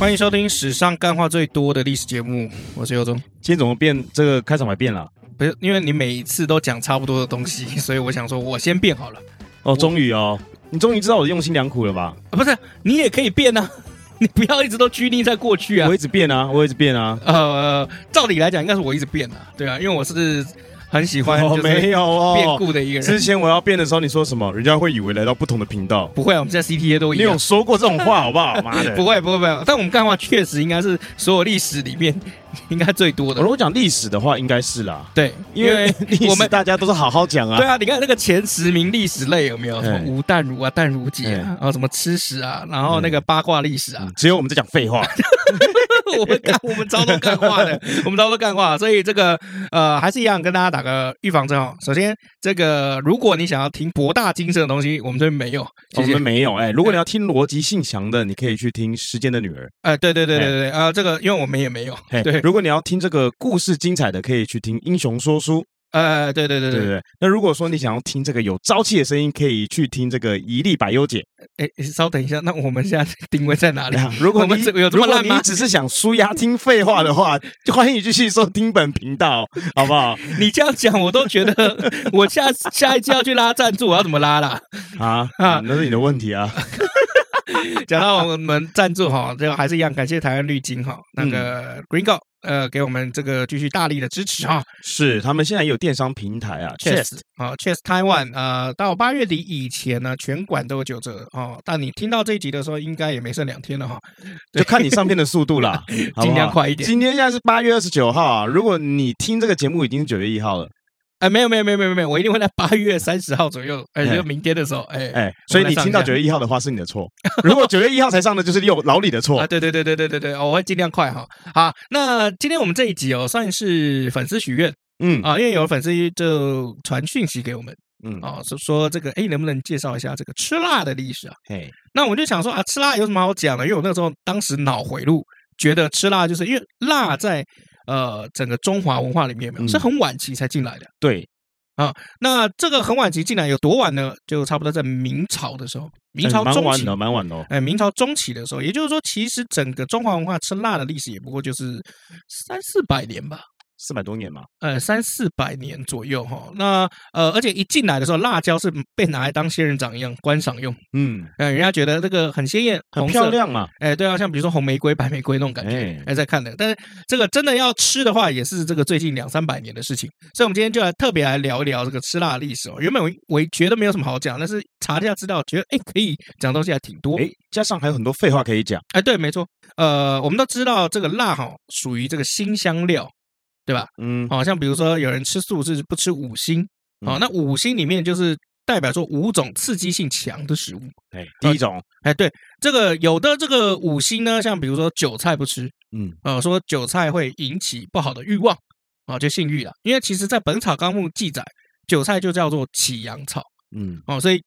欢迎收听史上干话最多的历史节目，我是尤忠。今天怎么变？这个开场白变了？不是，因为你每一次都讲差不多的东西，所以我想说，我先变好了。哦，终于哦，你终于知道我的用心良苦了吧？啊，不是，你也可以变啊，你不要一直都拘泥在过去啊。我一直变啊，我一直变啊。呃，照理来讲，应该是我一直变啊，对啊，因为我是。很喜欢哦，没有哦，变故的一个人。之前我要变的时候，你说什么？人家会以为来到不同的频道。不会啊，我们现在 CTA 都一样。你有说过这种话好不好？妈的，不会不会不会。但我们干话确实应该是所有历史里面 应该最多的。如果讲历史的话，应该是啦。对，因为我们大家都是好好讲啊。对啊，你看那个前十名历史类有没有？什么吴淡如啊、淡如姐啊，然后什么吃屎啊，然后那个八卦历史啊，只有我们在讲废话。我们干，我们超多干话的，我们超多干话，所以这个呃，还是一样跟大家打个预防针哦。首先，这个如果你想要听博大精深的东西，我们这边没有，我们没有。哎，如果你要听逻辑性强的，你可以去听《时间的女儿》。哎，对对对对对，啊，这个因为我们也没有。对，如果你要听这个故事精彩的，可以去听《英雄说书》。呃，对对对对对。那如果说你想要听这个有朝气的声音，可以去听这个一粒百优姐。哎，稍等一下，那我们现在定位在哪里？啊 如果你 有这么烂吗？你只是想舒压听废话的话，就欢迎你继续收听本频道，好不好？你这样讲，我都觉得我下下一期要去拉赞助，我要怎么拉啦？啊啊，那是你的问题啊。讲到我们赞助哈，这个还是一样，感谢台湾绿金哈，那个 Gringo。呃，给我们这个继续大力的支持啊！是，他们现在也有电商平台啊，Chest 啊，Chest Taiwan，呃，到八月底以前呢，全馆都有九折哦。但你听到这一集的时候，应该也没剩两天了哈，就看你上片的速度啦，尽量快一点。今天现在是八月二十九号啊，如果你听这个节目已经是九月一号了。哎，没有没有没有没有没有，我一定会在八月三十号左右，哎，就明天的时候，哎哎，所以你听到九月一号的话是你的错，如果九月一号才上的，就是有老李的错啊，对对对对对对对，我会尽量快哈。好，那今天我们这一集哦，算是粉丝许愿，嗯啊，因为有粉丝就传讯息给我们，嗯啊，说说这个，哎，能不能介绍一下这个吃辣的历史啊？嘿，那我就想说啊，吃辣有什么好讲的？因为我那时候当时脑回路觉得吃辣就是因为辣在。呃，整个中华文化里面没有，是很晚期才进来的。对啊，那这个很晚期进来有多晚呢？就差不多在明朝的时候，明朝中期，蛮晚的，蛮晚的哦。哎，明朝中期的时候，也就是说，其实整个中华文化吃辣的历史也不过就是三四百年吧。四百多年嘛，呃，三四百年左右哈。那呃，而且一进来的时候，辣椒是被拿来当仙人掌一样观赏用。嗯，呃，人家觉得这个很鲜艳、很漂亮嘛。哎，对啊，像比如说红玫瑰、白玫瑰那种感觉，还在看的。但是这个真的要吃的话，也是这个最近两三百年的事情。所以，我们今天就来特别来聊一聊这个吃辣的历史哦。原本我我觉得没有什么好讲，但是查一下资料，觉得哎可以讲东西还挺多。哎，加上还有很多废话可以讲。哎，对，没错。呃，我们都知道这个辣哈属于这个辛香料。对吧？嗯，好像比如说有人吃素是不吃五辛，好，那五辛里面就是代表说五种刺激性强的食物。哎，第一种，哎，对，这个有的这个五辛呢，像比如说韭菜不吃，嗯，呃，说韭菜会引起不好的欲望，啊，就性欲了。因为其实在《本草纲目》记载，韭菜就叫做起阳草，嗯，哦，所以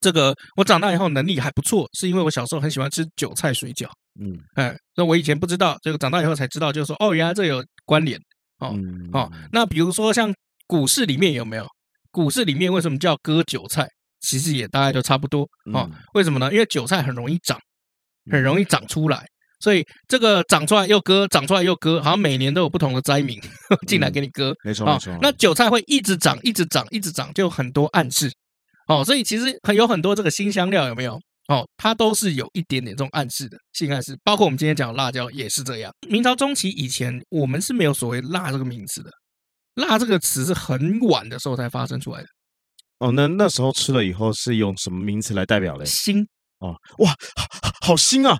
这个我长大以后能力还不错，是因为我小时候很喜欢吃韭菜水饺，嗯，哎，那我以前不知道，这个长大以后才知道，就是说哦，原来这有关联。哦哦，那比如说像股市里面有没有？股市里面为什么叫割韭菜？其实也大概都差不多哦。为什么呢？因为韭菜很容易长，很容易长出来，所以这个长出来又割，长出来又割，好像每年都有不同的灾民 进来给你割。没错没错。那韭菜会一直长，一直长，一直长，就很多暗示。哦，所以其实很有很多这个新香料有没有？哦，它都是有一点点这种暗示的性暗示，包括我们今天讲的辣椒也是这样。明朝中期以前，我们是没有所谓“辣”这个名词的，“辣”这个词是很晚的时候才发生出来的。哦，那那时候吃了以后是用什么名词来代表嘞？辛哦，哇，好，好腥啊，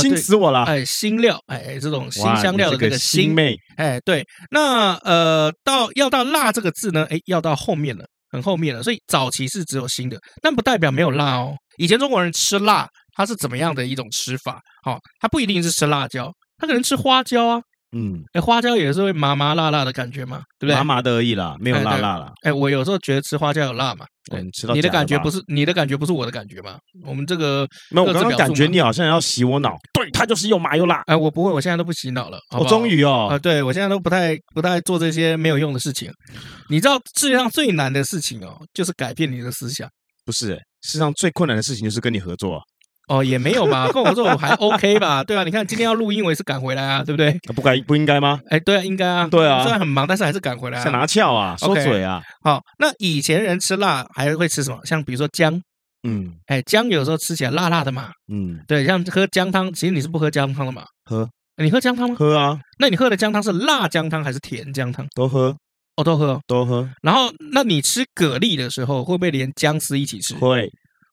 腥死我了！哎，辛料，哎，这种辛香料的这个辛妹，哎，对，那呃，到要到辣这个字呢，哎，要到后面了，很后面了，所以早期是只有新的，但不代表没有辣哦。以前中国人吃辣，他是怎么样的一种吃法？好、哦，他不一定是吃辣椒，他可能吃花椒啊。嗯，哎，花椒也是会麻麻辣辣的感觉嘛，对不对？麻麻的而已啦，没有辣辣啦。哎，我有时候觉得吃花椒有辣嘛。对，你吃到你的感觉不是你的感觉不是我的感觉嘛？我们这个那我刚刚感觉你好像要洗我脑，对，它就是又麻又辣。哎，我不会，我现在都不洗脑了。我终于哦，啊，对我现在都不太不太做这些没有用的事情。你知道世界上最难的事情哦，就是改变你的思想。不是，世界上最困难的事情就是跟你合作。哦，也没有吧，跟我说我还 OK 吧，对啊，你看今天要录音，我也是赶回来啊，对不对？不该不应该吗？哎，对啊，应该啊，对啊，虽然很忙，但是还是赶回来，想拿翘啊，说嘴啊。好，那以前人吃辣还会吃什么？像比如说姜，嗯，哎，姜有时候吃起来辣辣的嘛，嗯，对，像喝姜汤，其实你是不喝姜汤的嘛？喝，你喝姜汤吗？喝啊。那你喝的姜汤是辣姜汤还是甜姜汤？都喝，哦，都喝，都喝。然后，那你吃蛤蜊的时候，会不会连姜丝一起吃？会。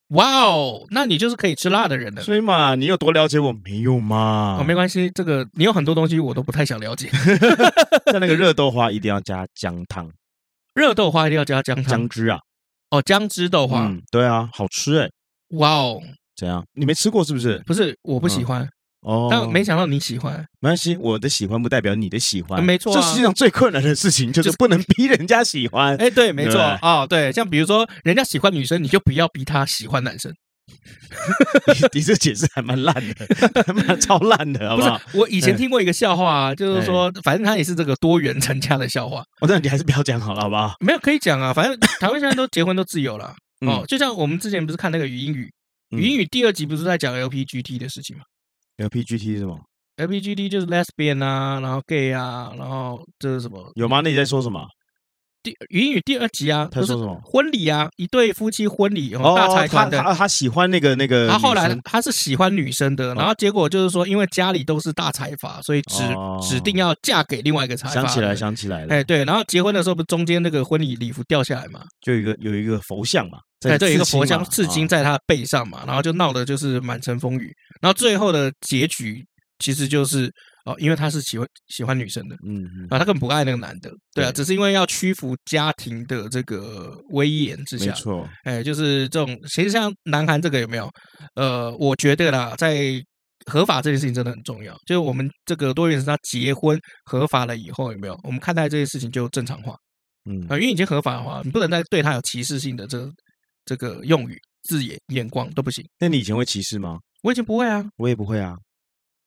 哇哦，那你就是可以吃辣的人了。所以嘛，你有多了解我没有嘛？哦，没关系，这个你有很多东西我都不太想了解。像那个热豆花一定要加姜汤，热豆花一定要加姜汤，姜汁啊？哦，姜汁豆花，嗯，对啊，好吃哎。哇哦，怎样？你没吃过是不是？不是，我不喜欢。嗯哦，但没想到你喜欢，没关系，我的喜欢不代表你的喜欢，没错。这世界上最困难的事情就是不能逼人家喜欢。哎，对，没错。哦，对，像比如说人家喜欢女生，你就不要逼他喜欢男生。你这解释还蛮烂的，还蛮超烂的，好不好？我以前听过一个笑话，就是说，反正他也是这个多元成家的笑话。我那你还是不要讲好了，好不好？没有可以讲啊，反正台湾现在都结婚都自由了。哦，就像我们之前不是看那个语音语，语音语第二集不是在讲 LPGT 的事情吗？LPGT 是什么？LPGT 就是 lesbian 啊，然后 gay 啊，然后这是什么？有吗？那你在说什么？第语音语第二集啊，他说什么？婚礼啊，一对夫妻婚礼，哦，大财团的。他他喜欢那个那个。他后来他是喜欢女生的，然后结果就是说，因为家里都是大财阀，所以指指定要嫁给另外一个财阀。想起来，想起来了。哎，对，然后结婚的时候不是中间那个婚礼礼服掉下来嘛？就有一个有一个佛像嘛，哎，对，一个佛像刺青在他的背上嘛，然后就闹得就是满城风雨，然后最后的结局。其实就是哦，因为他是喜欢喜欢女生的，嗯，啊，他根本不爱那个男的，对啊，只是因为要屈服家庭的这个威严之下，没错，哎，就是这种，其实像南韩这个有没有？呃，我觉得啦，在合法这件事情真的很重要，就是我们这个多元是他结婚合法了以后有没有？我们看待这些事情就正常化，嗯，啊，因为已经合法的话，你不能再对他有歧视性的这个这个用语、字眼、眼光都不行。那你以前会歧视吗？我以前不会啊，我也不会啊。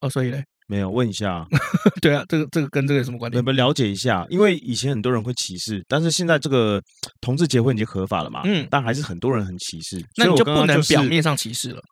哦，所以嘞，没有问一下，对啊，这个这个跟这个有什么关系？我们了解一下，因为以前很多人会歧视，但是现在这个同志结婚已经合法了嘛，嗯，但还是很多人很歧视，那你就不能表面上歧视了，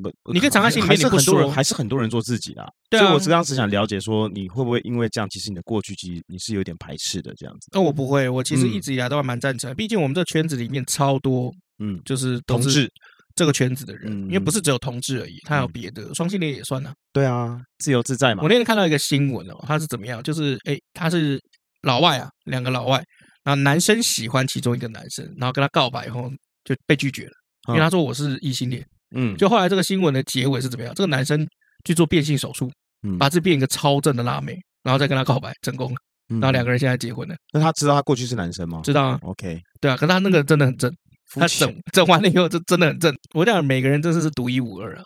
不，你可以藏在心里面，还是很多人，还是很多人做自己啊。所以我刚刚只想了解说，你会不会因为这样，其实你的过去其实你是有点排斥的这样子？那我不会，我其实一直以来都还蛮赞成，毕竟我们这圈子里面超多，嗯，就是同志。这个圈子的人，因为不是只有同志而已，他有别的双性恋也算啊。对啊，自由自在嘛。我那天看到一个新闻哦，他是怎么样？就是哎，他是老外啊，两个老外，然后男生喜欢其中一个男生，然后跟他告白以后就被拒绝了，因为他说我是异性恋。嗯，就后来这个新闻的结尾是怎么样？这个男生去做变性手术，把自己变一个超正的辣妹，然后再跟他告白成功了，然后两个人现在结婚了。那他知道他过去是男生吗？知道啊。OK，对啊，可是他那个真的很正。他整整完了以后，就真的很正。我讲每个人真的是独一无二啊。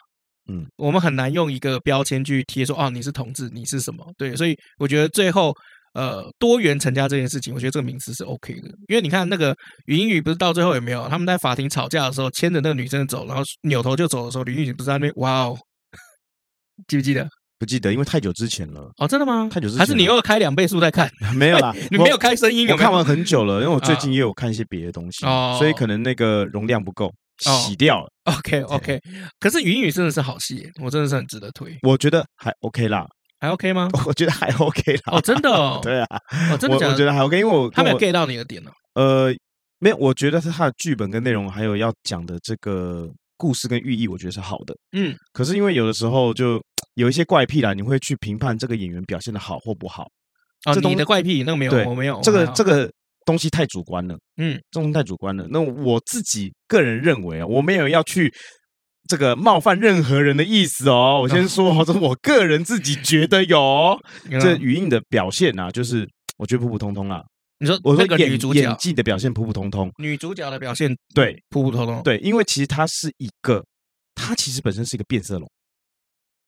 嗯，我们很难用一个标签去贴说，哦，你是同志，你是什么？对，所以我觉得最后，呃，多元成家这件事情，我觉得这个名词是 OK 的。因为你看那个语音语不是到最后有没有他们在法庭吵架的时候，牵着那个女生走，然后扭头就走的时候，语音语不是在那边哇哦，记不记得？不记得，因为太久之前了。哦，真的吗？太久之前，还是你又开两倍速在看？没有啦，你没有开声音。我看完很久了，因为我最近也有看一些别的东西，哦所以可能那个容量不够，洗掉了。OK OK，可是语音语真的是好戏，我真的是很值得推。我觉得还 OK 啦，还 OK 吗？我觉得还 OK 啦。哦，真的哦。对啊，我真的我觉得还 OK，因为我他没有 get 到你的点呢。呃，没有，我觉得是他的剧本跟内容，还有要讲的这个故事跟寓意，我觉得是好的。嗯，可是因为有的时候就。有一些怪癖啦，你会去评判这个演员表现的好或不好。啊，你的怪癖那个没有，我没有。这个这个东西太主观了，嗯，这种太主观了。那我自己个人认为啊，我没有要去这个冒犯任何人的意思哦。我先说，这我个人自己觉得有 这语音的表现啊，就是我觉得普普通通啊。你说我说演演技的表现普普通通，女主角的表现对普普通通，对，因为其实她是一个，她其实本身是一个变色龙。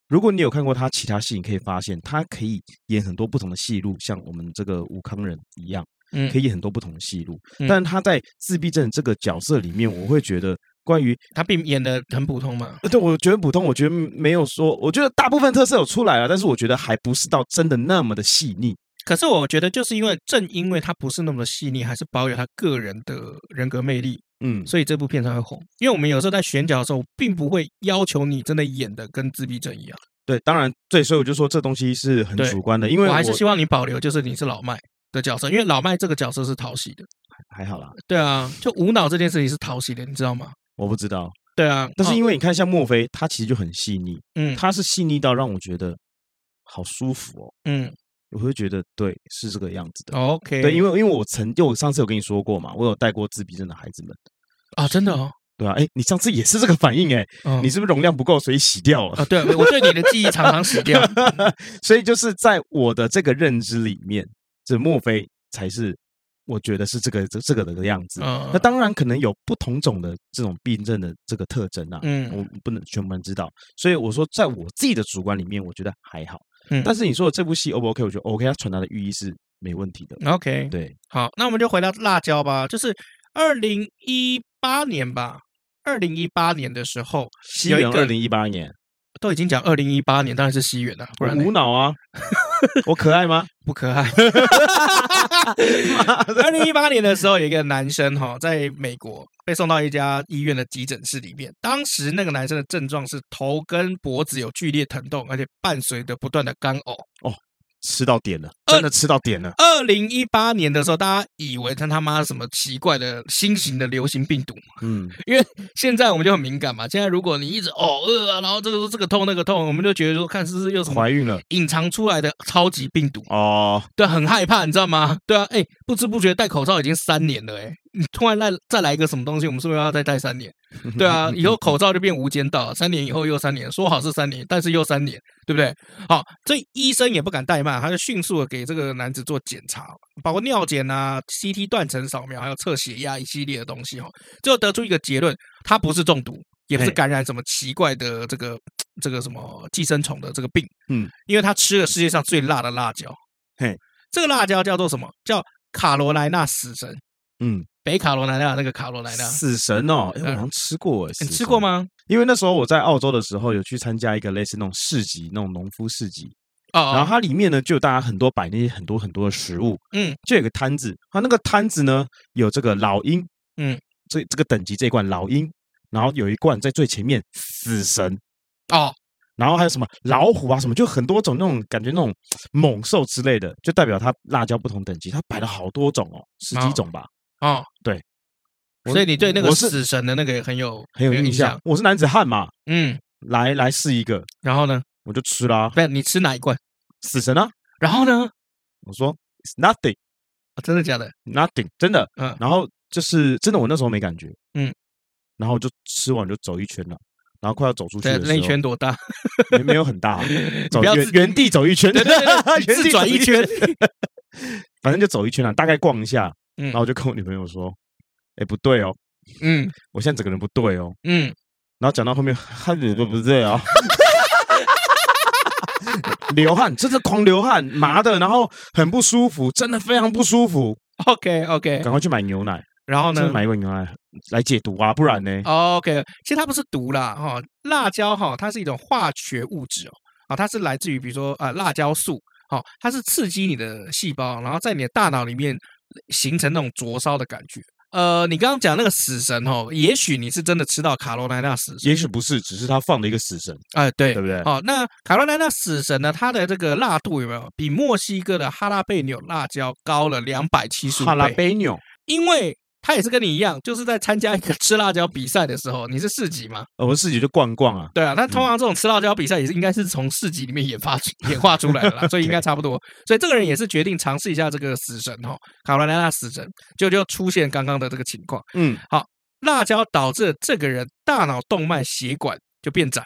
如果你有看过他其他戏，你可以发现他可以演很多不同的戏路，像我们这个武康人一样，嗯，可以演很多不同的戏路。但是她在自闭症这个角色里面，我会觉得关于他并演的很普通嘛。对，我觉得普通，我觉得没有说，我觉得大部分特色有出来了，但是我觉得还不是到真的那么的细腻。可是我觉得，就是因为正因为他不是那么细腻，还是保有他个人的人格魅力，嗯，所以这部片才会红。因为我们有时候在选角的时候，并不会要求你真的演的跟自闭症一样。对，当然，对，所以我就说这东西是很主观的。因为我，我还是希望你保留，就是你是老麦的角色，因为老麦这个角色是讨喜的，还好啦。对啊，就无脑这件事情是讨喜的，你知道吗？我不知道。对啊，但是因为你看，像墨菲，他其实就很细腻，嗯，他是细腻到让我觉得好舒服哦，嗯。我会觉得对，是这个样子的。OK，对，因为因为我曾就我上次有跟你说过嘛，我有带过自闭症的孩子们啊，真的哦，对啊，哎，你上次也是这个反应哎，哦、你是不是容量不够，所以洗掉了？啊，对，我对你的记忆常常洗掉，所以就是在我的这个认知里面，这莫非才是我觉得是这个这这个的样子。嗯、那当然可能有不同种的这种病症的这个特征啊，嗯，我不能全部人知道，所以我说在我自己的主观里面，我觉得还好。嗯，但是你说的这部戏 O 不 OK？我觉得 OK，它传达的寓意是没问题的。OK，对，好，那我们就回到辣椒吧。就是二零一八年吧，二零一八年的时候，西元二零一八年都已经讲二零一八年，当然是西元了，不然无脑啊。我可爱吗？不可爱。二零一八年的时候，有一个男生哈，在美国被送到一家医院的急诊室里面。当时那个男生的症状是头跟脖子有剧烈疼痛，而且伴随着不断的干呕。哦。吃到点了，真的吃到点了。二零一八年的时候，大家以为他他妈什么奇怪的新型的流行病毒，嗯，因为现在我们就很敏感嘛。现在如果你一直哦饿啊，然后这个这个痛那个痛，我们就觉得说，看是不是又怀孕了，隐藏出来的超级病毒哦，对，很害怕，你知道吗？对啊，哎，不知不觉戴口罩已经三年了，哎。你突然再再来一个什么东西，我们是不是要再戴三年？对啊，以后口罩就变无间道，三年以后又三年，说好是三年，但是又三年，对不对？好，这医生也不敢怠慢，他就迅速的给这个男子做检查，包括尿检啊、CT 断层扫描，还有测血压一系列的东西哈，最后得出一个结论，他不是中毒，也不是感染什么奇怪的这个这个什么寄生虫的这个病，嗯，因为他吃了世界上最辣的辣椒，嘿，这个辣椒叫做什么？叫卡罗莱纳死神，嗯。北卡罗来纳那个卡罗来纳死神哦，哎，我好像吃过哎，你吃过吗？因为那时候我在澳洲的时候，有去参加一个类似那种市集，那种农夫市集哦，然后它里面呢就有大家很多摆那些很多很多的食物，嗯，就有个摊子，它那个摊子呢有这个老鹰，嗯，这这个等级这一罐老鹰，然后有一罐在最前面死神。哦，然后还有什么老虎啊什么，就很多种那种感觉那种猛兽之类的，就代表它辣椒不同等级，它摆了好多种哦，十几种吧。哦，对，所以你对那个死神的那个很有很有印象。我是男子汉嘛，嗯，来来试一个，然后呢，我就吃啦。不是你吃哪一罐？死神啊。然后呢，我说 It's nothing，真的假的？Nothing，真的。嗯，然后就是真的，我那时候没感觉。嗯，然后就吃完就走一圈了，然后快要走出去的时候，那一圈多大？没没有很大，走原原地走一圈，对对对，自转一圈，反正就走一圈了，大概逛一下。然后我就跟我女朋友说：“哎，不对哦，嗯，我现在整个人不对哦，嗯。”然后讲到后面，汗都不对啊，流汗，真的狂流汗，麻的，然后很不舒服，真的非常不舒服。OK OK，赶快去买牛奶，然后呢，买一罐牛奶来解毒啊，不然呢？OK，其实它不是毒啦，哈，辣椒哈，它是一种化学物质哦，啊，它是来自于比如说啊，辣椒素，好，它是刺激你的细胞，然后在你的大脑里面。形成那种灼烧的感觉。呃，你刚刚讲那个死神哦，也许你是真的吃到卡罗莱纳死神，也许不是，只是他放了一个死神。哎，对，对不对？好，那卡罗莱纳死神呢？它的这个辣度有没有比墨西哥的哈拉贝纽辣椒高了两百七十倍？哈拉贝纽，因为。他也是跟你一样，就是在参加一个吃辣椒比赛的时候，你是市级吗？我们市集就逛逛啊。对啊，那通常这种吃辣椒比赛也是应该是从市级里面演发演化出来的啦，所以应该 差不多。所以这个人也是决定尝试一下这个死神哈，卡罗莱纳死神，就就出现刚刚的这个情况。嗯，好，辣椒导致这个人大脑动脉血管就变窄，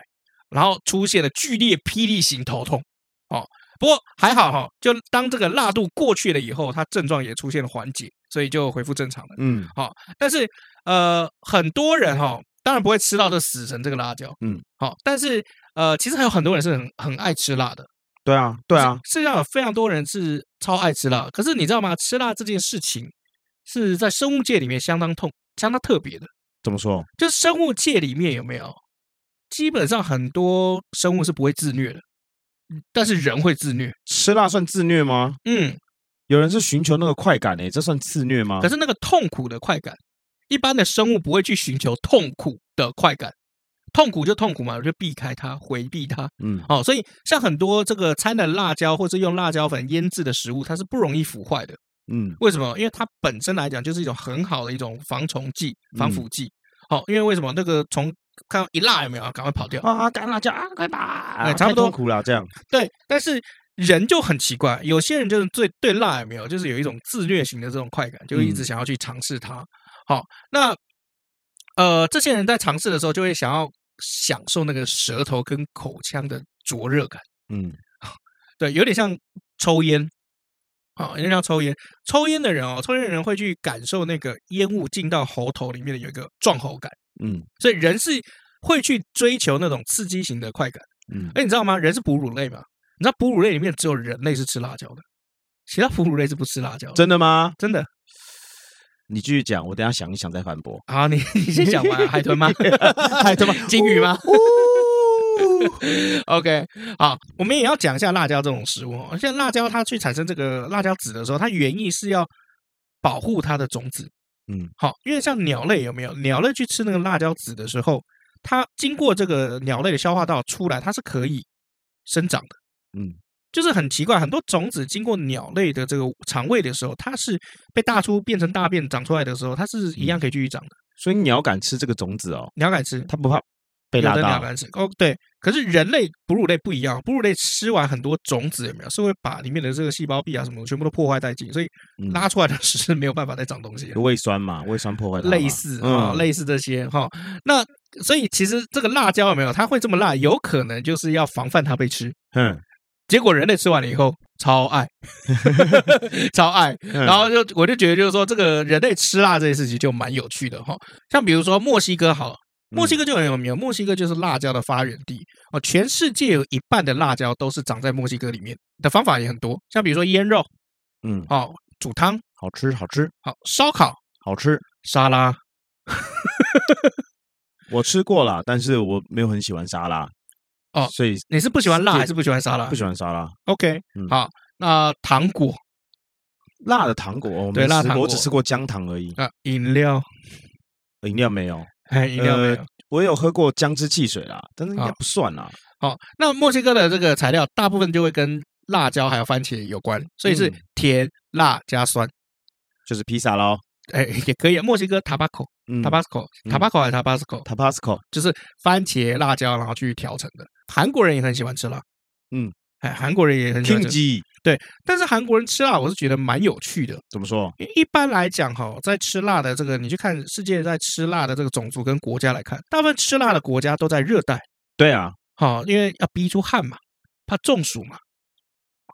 然后出现了剧烈霹雳型头痛。哦，不过还好哈，就当这个辣度过去了以后，他症状也出现了缓解，所以就恢复正常了。嗯，好，但是呃，很多人哈，当然不会吃到这死神这个辣椒。嗯，好，但是呃，其实还有很多人是很很爱吃辣的。对啊，对啊，世界上有非常多人是超爱吃辣，可是你知道吗？吃辣这件事情是在生物界里面相当痛、相当特别的。怎么说？就是生物界里面有没有？基本上很多生物是不会自虐的。但是人会自虐，吃辣算自虐吗？嗯，有人是寻求那个快感诶，这算自虐吗？可是那个痛苦的快感，一般的生物不会去寻求痛苦的快感，痛苦就痛苦嘛，我就避开它，回避它。嗯，哦，所以像很多这个掺了辣椒或者用辣椒粉腌制的食物，它是不容易腐坏的。嗯，为什么？因为它本身来讲就是一种很好的一种防虫剂、防腐剂。好，因为为什么那个虫？看到一辣有没有？赶快跑掉啊！干辣椒啊！快跑！哎，差不多。痛苦了，这样。对，但是人就很奇怪，有些人就是最对辣也没有，就是有一种自虐型的这种快感，就一直想要去尝试它。好，那呃，这些人在尝试的时候，就会想要享受那个舌头跟口腔的灼热感。嗯，对，有点像抽烟。啊，有点像抽烟。抽烟的人哦，抽烟的人会去感受那个烟雾进到喉头里面的有一个撞喉感。嗯，所以人是会去追求那种刺激型的快感。嗯，哎，你知道吗？人是哺乳类嘛？你知道哺乳类里面只有人类是吃辣椒的，其他哺乳类是不吃辣椒的。真的吗？真的。你继续讲，我等下想一想再反驳。好，你你先讲完。海豚吗？海豚吗？鲸鱼吗？OK，好，我们也要讲一下辣椒这种食物。像辣椒，它去产生这个辣椒籽的时候，它原意是要保护它的种子。嗯，好，因为像鸟类有没有？鸟类去吃那个辣椒籽的时候，它经过这个鸟类的消化道出来，它是可以生长的。嗯，就是很奇怪，很多种子经过鸟类的这个肠胃的时候，它是被大出变成大便长出来的时候，它是一样可以继续长的。所以鸟敢吃这个种子哦，鸟敢吃，它不怕。被拉到哦，对，可是人类哺乳类不一样，哺乳类吃完很多种子有没有？是会把里面的这个细胞壁啊什么全部都破坏殆尽，所以拉出来的是没有办法再长东西。胃酸嘛，胃酸破坏类似啊，类似这些哈。那所以其实这个辣椒有没有？它会这么辣，有可能就是要防范它被吃。嗯，结果人类吃完了以后超爱，超爱，然后就我就觉得就是说这个人类吃辣这件事情就蛮有趣的哈。像比如说墨西哥好。墨西哥就很有名，墨西哥就是辣椒的发源地。哦。全世界有一半的辣椒都是长在墨西哥里面，的方法也很多，像比如说腌肉，嗯，哦，煮汤。好吃好吃，好烧烤。好吃，沙拉，我吃过了，但是我没有很喜欢沙拉哦。所以你是不喜欢辣还是不喜欢沙拉？不喜欢沙拉。OK，好，那糖果，辣的糖果，对，辣糖果，我只吃过姜糖而已啊。饮料，饮料没有。哎，饮料没有，我有喝过姜汁汽水啦，但是应该不算啦。好，那墨西哥的这个材料大部分就会跟辣椒还有番茄有关，所以是甜辣加酸，就是披萨喽。哎，也可以。墨西哥 Tabasco，Tabasco，Tabasco 还是 Tabasco，Tabasco 就是番茄辣椒然后去调成的。韩国人也很喜欢吃辣，嗯，哎，韩国人也很喜欢吃。对，但是韩国人吃辣，我是觉得蛮有趣的。怎么说？一般来讲，哈，在吃辣的这个，你去看世界在吃辣的这个种族跟国家来看，大部分吃辣的国家都在热带。对啊，好，因为要逼出汗嘛，怕中暑嘛。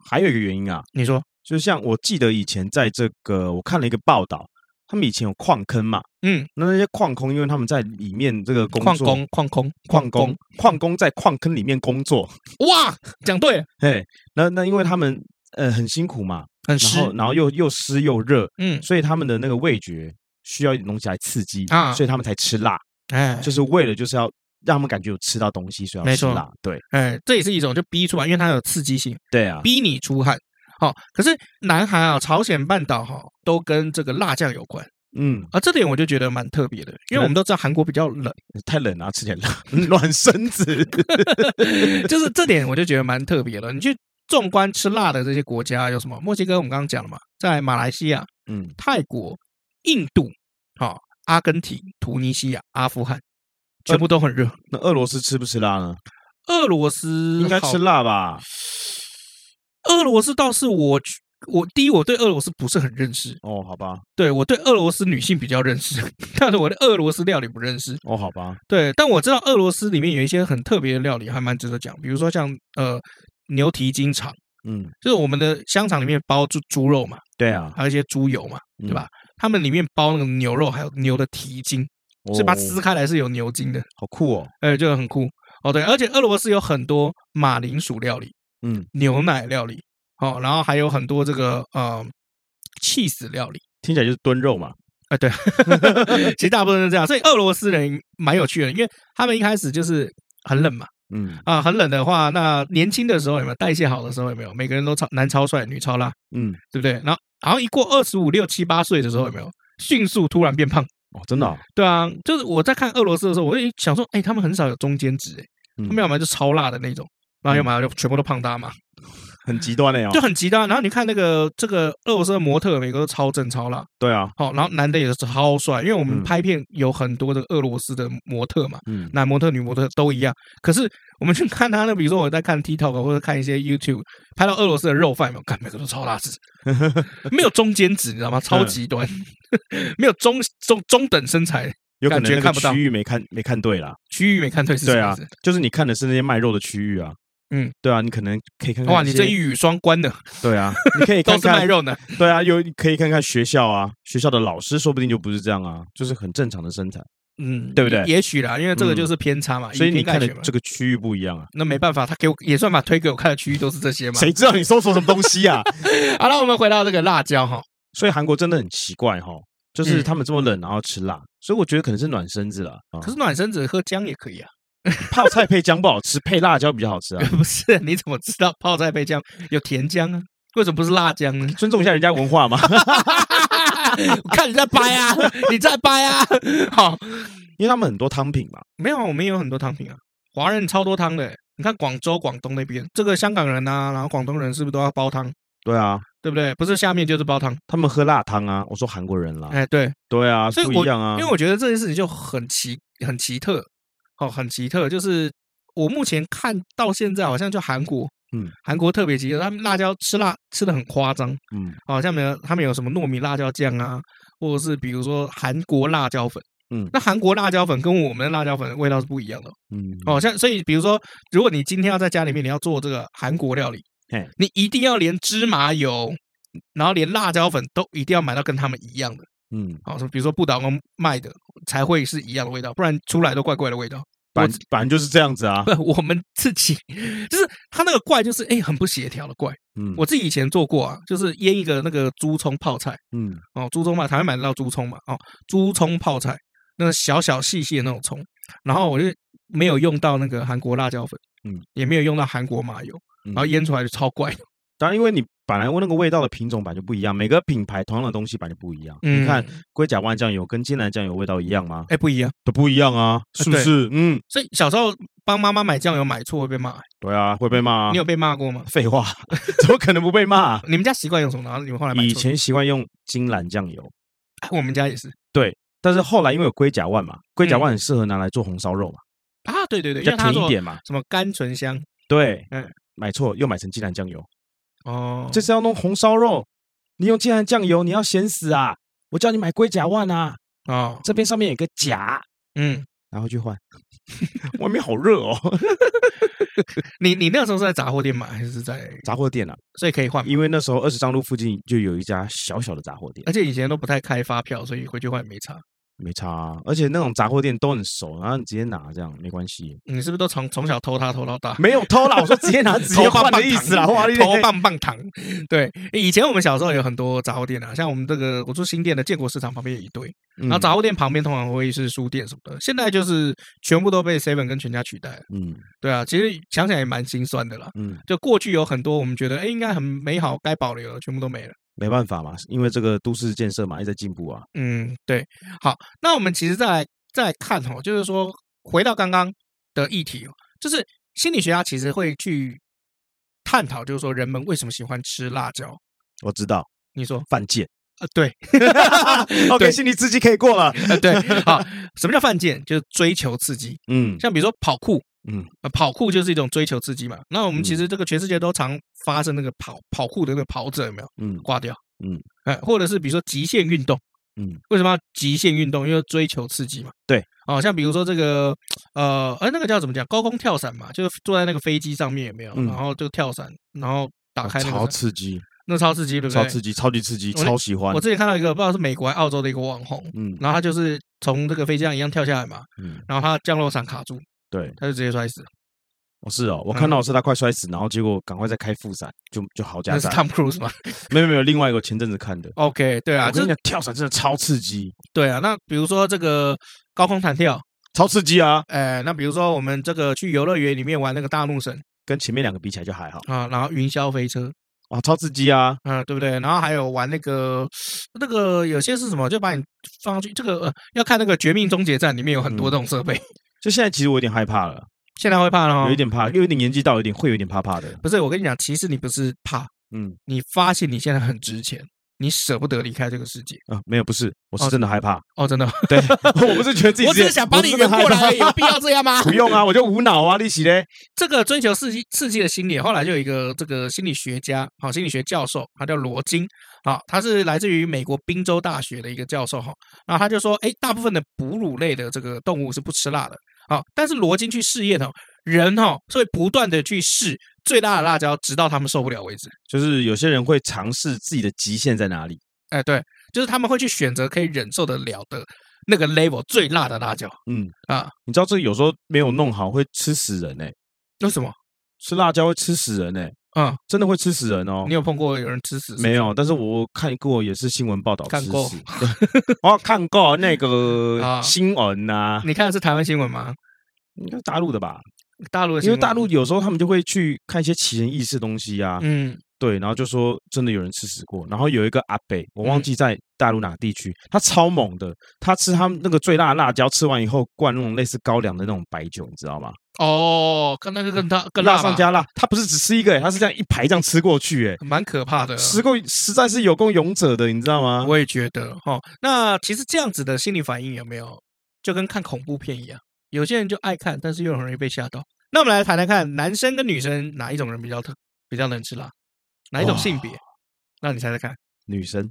还有一个原因啊，你说，就像我记得以前在这个，我看了一个报道，他们以前有矿坑嘛，嗯，那那些矿工，因为他们在里面这个工作，矿工，矿工，矿工，矿工在矿坑里面工作。哇，讲对，嘿，那那因为他们。呃，很辛苦嘛，很湿，然后，然后又又湿又热，嗯，所以他们的那个味觉需要一点东西来刺激啊，所以他们才吃辣，哎，就是为了就是要让他们感觉有吃到东西，所以要吃辣，对，哎，这也是一种就逼出来，因为它有刺激性，对啊，逼你出汗。好，可是南韩啊、朝鲜半岛哈，都跟这个辣酱有关，嗯，啊，这点我就觉得蛮特别的，因为我们都知道韩国比较冷，太冷啊，吃点辣 暖身子，就是这点我就觉得蛮特别了，你去。纵观吃辣的这些国家有什么？墨西哥我们刚刚讲了嘛，在马来西亚、嗯，泰国、印度、好、哦、阿根廷、突尼西亚、阿富汗，全部都很热。那俄罗斯吃不吃辣呢？俄罗斯应该吃辣吧？俄罗斯倒是我我第一，我对俄罗斯不是很认识哦，好吧。对，我对俄罗斯女性比较认识，但是我的俄罗斯料理不认识哦，好吧。对，但我知道俄罗斯里面有一些很特别的料理，还蛮值得讲。比如说像呃牛蹄筋肠，嗯，就是我们的香肠里面包猪猪肉嘛，对啊，还有一些猪油嘛，对吧？他们里面包那个牛肉，还有牛的蹄筋，是把它撕开来是有牛筋的，好酷哦，哎，就很酷哦。对，而且俄罗斯有很多马铃薯料理，嗯，牛奶料理。哦，然后还有很多这个呃，cheese 料理，听起来就是炖肉嘛。哎、呃，对，其实大部分是这样。所以俄罗斯人蛮有趣的，因为他们一开始就是很冷嘛，嗯啊、呃，很冷的话，那年轻的时候有没有代谢好的时候有没有？每个人都超男超帅，女超辣，嗯，对不对？然后，然后一过二十五六七八岁的时候有没有？迅速突然变胖哦，真的、哦？对啊，就是我在看俄罗斯的时候，我就想说，哎，他们很少有中间值，哎，他们要么就超辣的那种，然后要么就全部都胖大嘛。很极端的呀，就很极端。然后你看那个这个俄罗斯的模特，每个都超正超辣。对啊，好，然后男的也是超帅，因为我们拍片有很多的俄罗斯的模特嘛，嗯，男模特、女模特都一样。可是我们去看他那，比如说我在看 TikTok 或者看一些 YouTube，拍到俄罗斯的肉贩，有看每个都超大只，没有中间值，你知道吗？超极端，没有中中中等身材，有可能看不到区域没看没看对啦，区域没看对是什么意思？就是你看的是那些卖肉的区域啊。嗯，对啊，你可能可以看看哇，你这一语双关的，对啊，你可以看 看都是卖肉的，对啊，有可以看看学校啊，学校的老师说不定就不是这样啊，就是很正常的身材，嗯，对不对？也许啦，因为这个就是偏差嘛，所以你看的这个区域不一样啊。那没办法，他给我也算法推给我看的区域都是这些嘛，谁知道你搜索什么东西啊？好了，我们回到这个辣椒哈，所以韩国真的很奇怪哈，就是他们这么冷然后吃辣，所以我觉得可能是暖身子了。可是暖身子喝姜也可以啊。泡菜配姜不好吃，配辣椒比较好吃啊！不是，你怎么知道泡菜配姜有甜姜啊？为什么不是辣姜呢？尊重一下人家文化嘛！我 看你在掰啊，你在掰啊！好，因为他们很多汤品嘛。没有，我们也有很多汤品啊。华人超多汤的，你看广州、广东那边，这个香港人呐，然后广东人是不是都要煲汤？对啊，对不对？不是下面就是煲汤，他们喝辣汤啊。我说韩国人啦，哎，对对啊，所以不一样啊。因为我觉得这件事情就很奇，很奇特。哦，很奇特，就是我目前看到现在，好像就韩国，嗯，韩国特别奇特，他们辣椒吃辣吃的很夸张，嗯，好像没有他们有什么糯米辣椒酱啊，或者是比如说韩国辣椒粉，嗯，那韩国辣椒粉跟我们的辣椒粉的味道是不一样的，嗯，哦，像所以比如说，如果你今天要在家里面你要做这个韩国料理，嘿，你一定要连芝麻油，然后连辣椒粉都一定要买到跟他们一样的。嗯，好，说比如说不倒翁卖的才会是一样的味道，不然出来都怪怪的味道。反反正就是这样子啊。不，我们自己就是他那个怪，就是哎，很不协调的怪。嗯，我自己以前做过啊，就是腌一个那个猪葱泡菜。嗯，哦，猪葱嘛，台湾买得到猪葱嘛。哦，猪葱泡菜，那个小小细细的那种葱，然后我就没有用到那个韩国辣椒粉，嗯，也没有用到韩国麻油，然后腌出来就超怪。当然，因为你本来问那个味道的品种本来就不一样，每个品牌同样的东西本来就不一样。嗯、你看龟甲万酱油跟金兰酱油味道一样吗？哎，不一样，都不一样啊，是不是？嗯。所以小时候帮妈妈买酱油买错会被骂。对啊，会被骂啊。你有被骂过吗？废话，怎么可能不被骂？你们家习惯用什么？然后你们后来买。以前习惯用金兰酱油，我们家也是。对，但是后来因为有龟甲万嘛，龟甲万很适合拿来做红烧肉嘛。啊，对对对，比较甜一点嘛。什么甘醇香？对，嗯，买错又买成金兰酱油。哦，这是要弄红烧肉，你用芥兰酱油，你要咸死啊！我叫你买龟甲万啊！啊，这边上面有个甲，嗯，然后去换。外面好热哦。你你那个时候是在杂货店买还是在杂货店啊？所以可以换，因为那时候二十张路附近就有一家小小的杂货店，而且以前都不太开发票，所以回去换也没差。没差啊，而且那种杂货店都很熟，然后你直接拿这样没关系。你是不是都从从小偷他偷到大？没有偷啦，我说直接拿 直接换的意思啦，偷棒棒糖。对，以前我们小时候有很多杂货店啊，像我们这个我住新店的建国市场旁边有一堆，然后杂货店旁边通常会是书店什么的，现在就是全部都被 Seven 跟全家取代了。嗯，对啊，其实想想也蛮心酸的啦。嗯，就过去有很多我们觉得哎应该很美好该保留的，全部都没了。没办法嘛，因为这个都市建设嘛，一直在进步啊。嗯，对。好，那我们其实再来再来看哦，就是说回到刚刚的议题哦，就是心理学家其实会去探讨，就是说人们为什么喜欢吃辣椒。我知道，你说犯贱啊？对，OK，心理刺激可以过了。对，好，什么叫犯贱？就是追求刺激。嗯，像比如说跑酷。嗯，啊跑酷就是一种追求刺激嘛。那我们其实这个全世界都常发生那个跑跑酷的那个跑者有没有？嗯，挂掉。嗯，哎，或者是比如说极限运动。嗯，为什么要极限运动？因为追求刺激嘛。对，哦，像比如说这个，呃，哎，那个叫怎么讲？高空跳伞嘛，就是坐在那个飞机上面有没有？然后就跳伞，然后打开那个。超刺激。那超刺激，对不对？超刺激，超级刺激，超喜欢。我之前看到一个不知道是美国还是澳洲的一个网红，嗯，然后他就是从这个飞机上一样跳下来嘛，嗯，然后他降落伞卡住，对，他就直接摔死。哦，是哦，我看到是他快摔死，然后结果赶快再开副伞，就就好加载。那是 Tom Cruise 吗？没有没有，另外一个前阵子看的。OK，对啊，真的跳伞真的超刺激。对啊，那比如说这个高空弹跳，超刺激啊。哎，那比如说我们这个去游乐园里面玩那个大怒神，跟前面两个比起来就还好啊。然后云霄飞车。啊，超刺激啊！嗯，对不对？然后还有玩那个，那个有些是什么？就把你放上去。这个呃，要看那个《绝命终结战》里面有很多这种设备。就现在，其实我有点害怕了。现在会怕了吗？有一点怕，又有点年纪到，有点会有点怕怕的。不是，我跟你讲，其实你不是怕，嗯，你发现你现在很值钱。你舍不得离开这个世界啊？没有，不是，我是真的害怕哦，真的。对，我不是觉得自己，我只是想帮你圆过来，有必要这样吗？不用啊，我就无脑啊，利息嘞。这个追求刺激、刺激的心理，后来就有一个这个心理学家，好，心理学教授，他叫罗金，好，他是来自于美国宾州大学的一个教授，哈，然后他就说，哎，大部分的哺乳类的这个动物是不吃辣的，好，但是罗金去试验哦。人哈、哦，所以不断的去试最辣的辣椒，直到他们受不了为止。就是有些人会尝试自己的极限在哪里。哎，对，就是他们会去选择可以忍受得了的那个 level 最辣的辣椒。嗯啊，你知道这有时候没有弄好会吃死人呢？为什么？吃辣椒会吃死人呢？嗯，真的会吃死人哦。你有碰过有人吃死？没有，但是我看过也是新闻报道看过。我 看过那个 新闻呐、啊。你看的是台湾新闻吗？应该大陆的吧。大陆，因为大陆有时候他们就会去看一些奇人异事东西啊，嗯，对，然后就说真的有人吃死过，然后有一个阿北，我忘记在大陆哪个地区，他超猛的，他吃他们那个最辣的辣椒，吃完以后灌那种类似高粱的那种白酒，你知道吗？哦，跟那个跟他跟辣上加辣，他不是只吃一个，他是这样一排这样吃过去，哎，蛮可怕的，吃过实在是有够勇者的，你知道吗？我也觉得哈，那其实这样子的心理反应有没有，就跟看恐怖片一样？有些人就爱看，但是又很容易被吓到。那我们来谈谈看，男生跟女生哪一种人比较特比较能吃辣？哪一种性别？那你猜猜看。女生，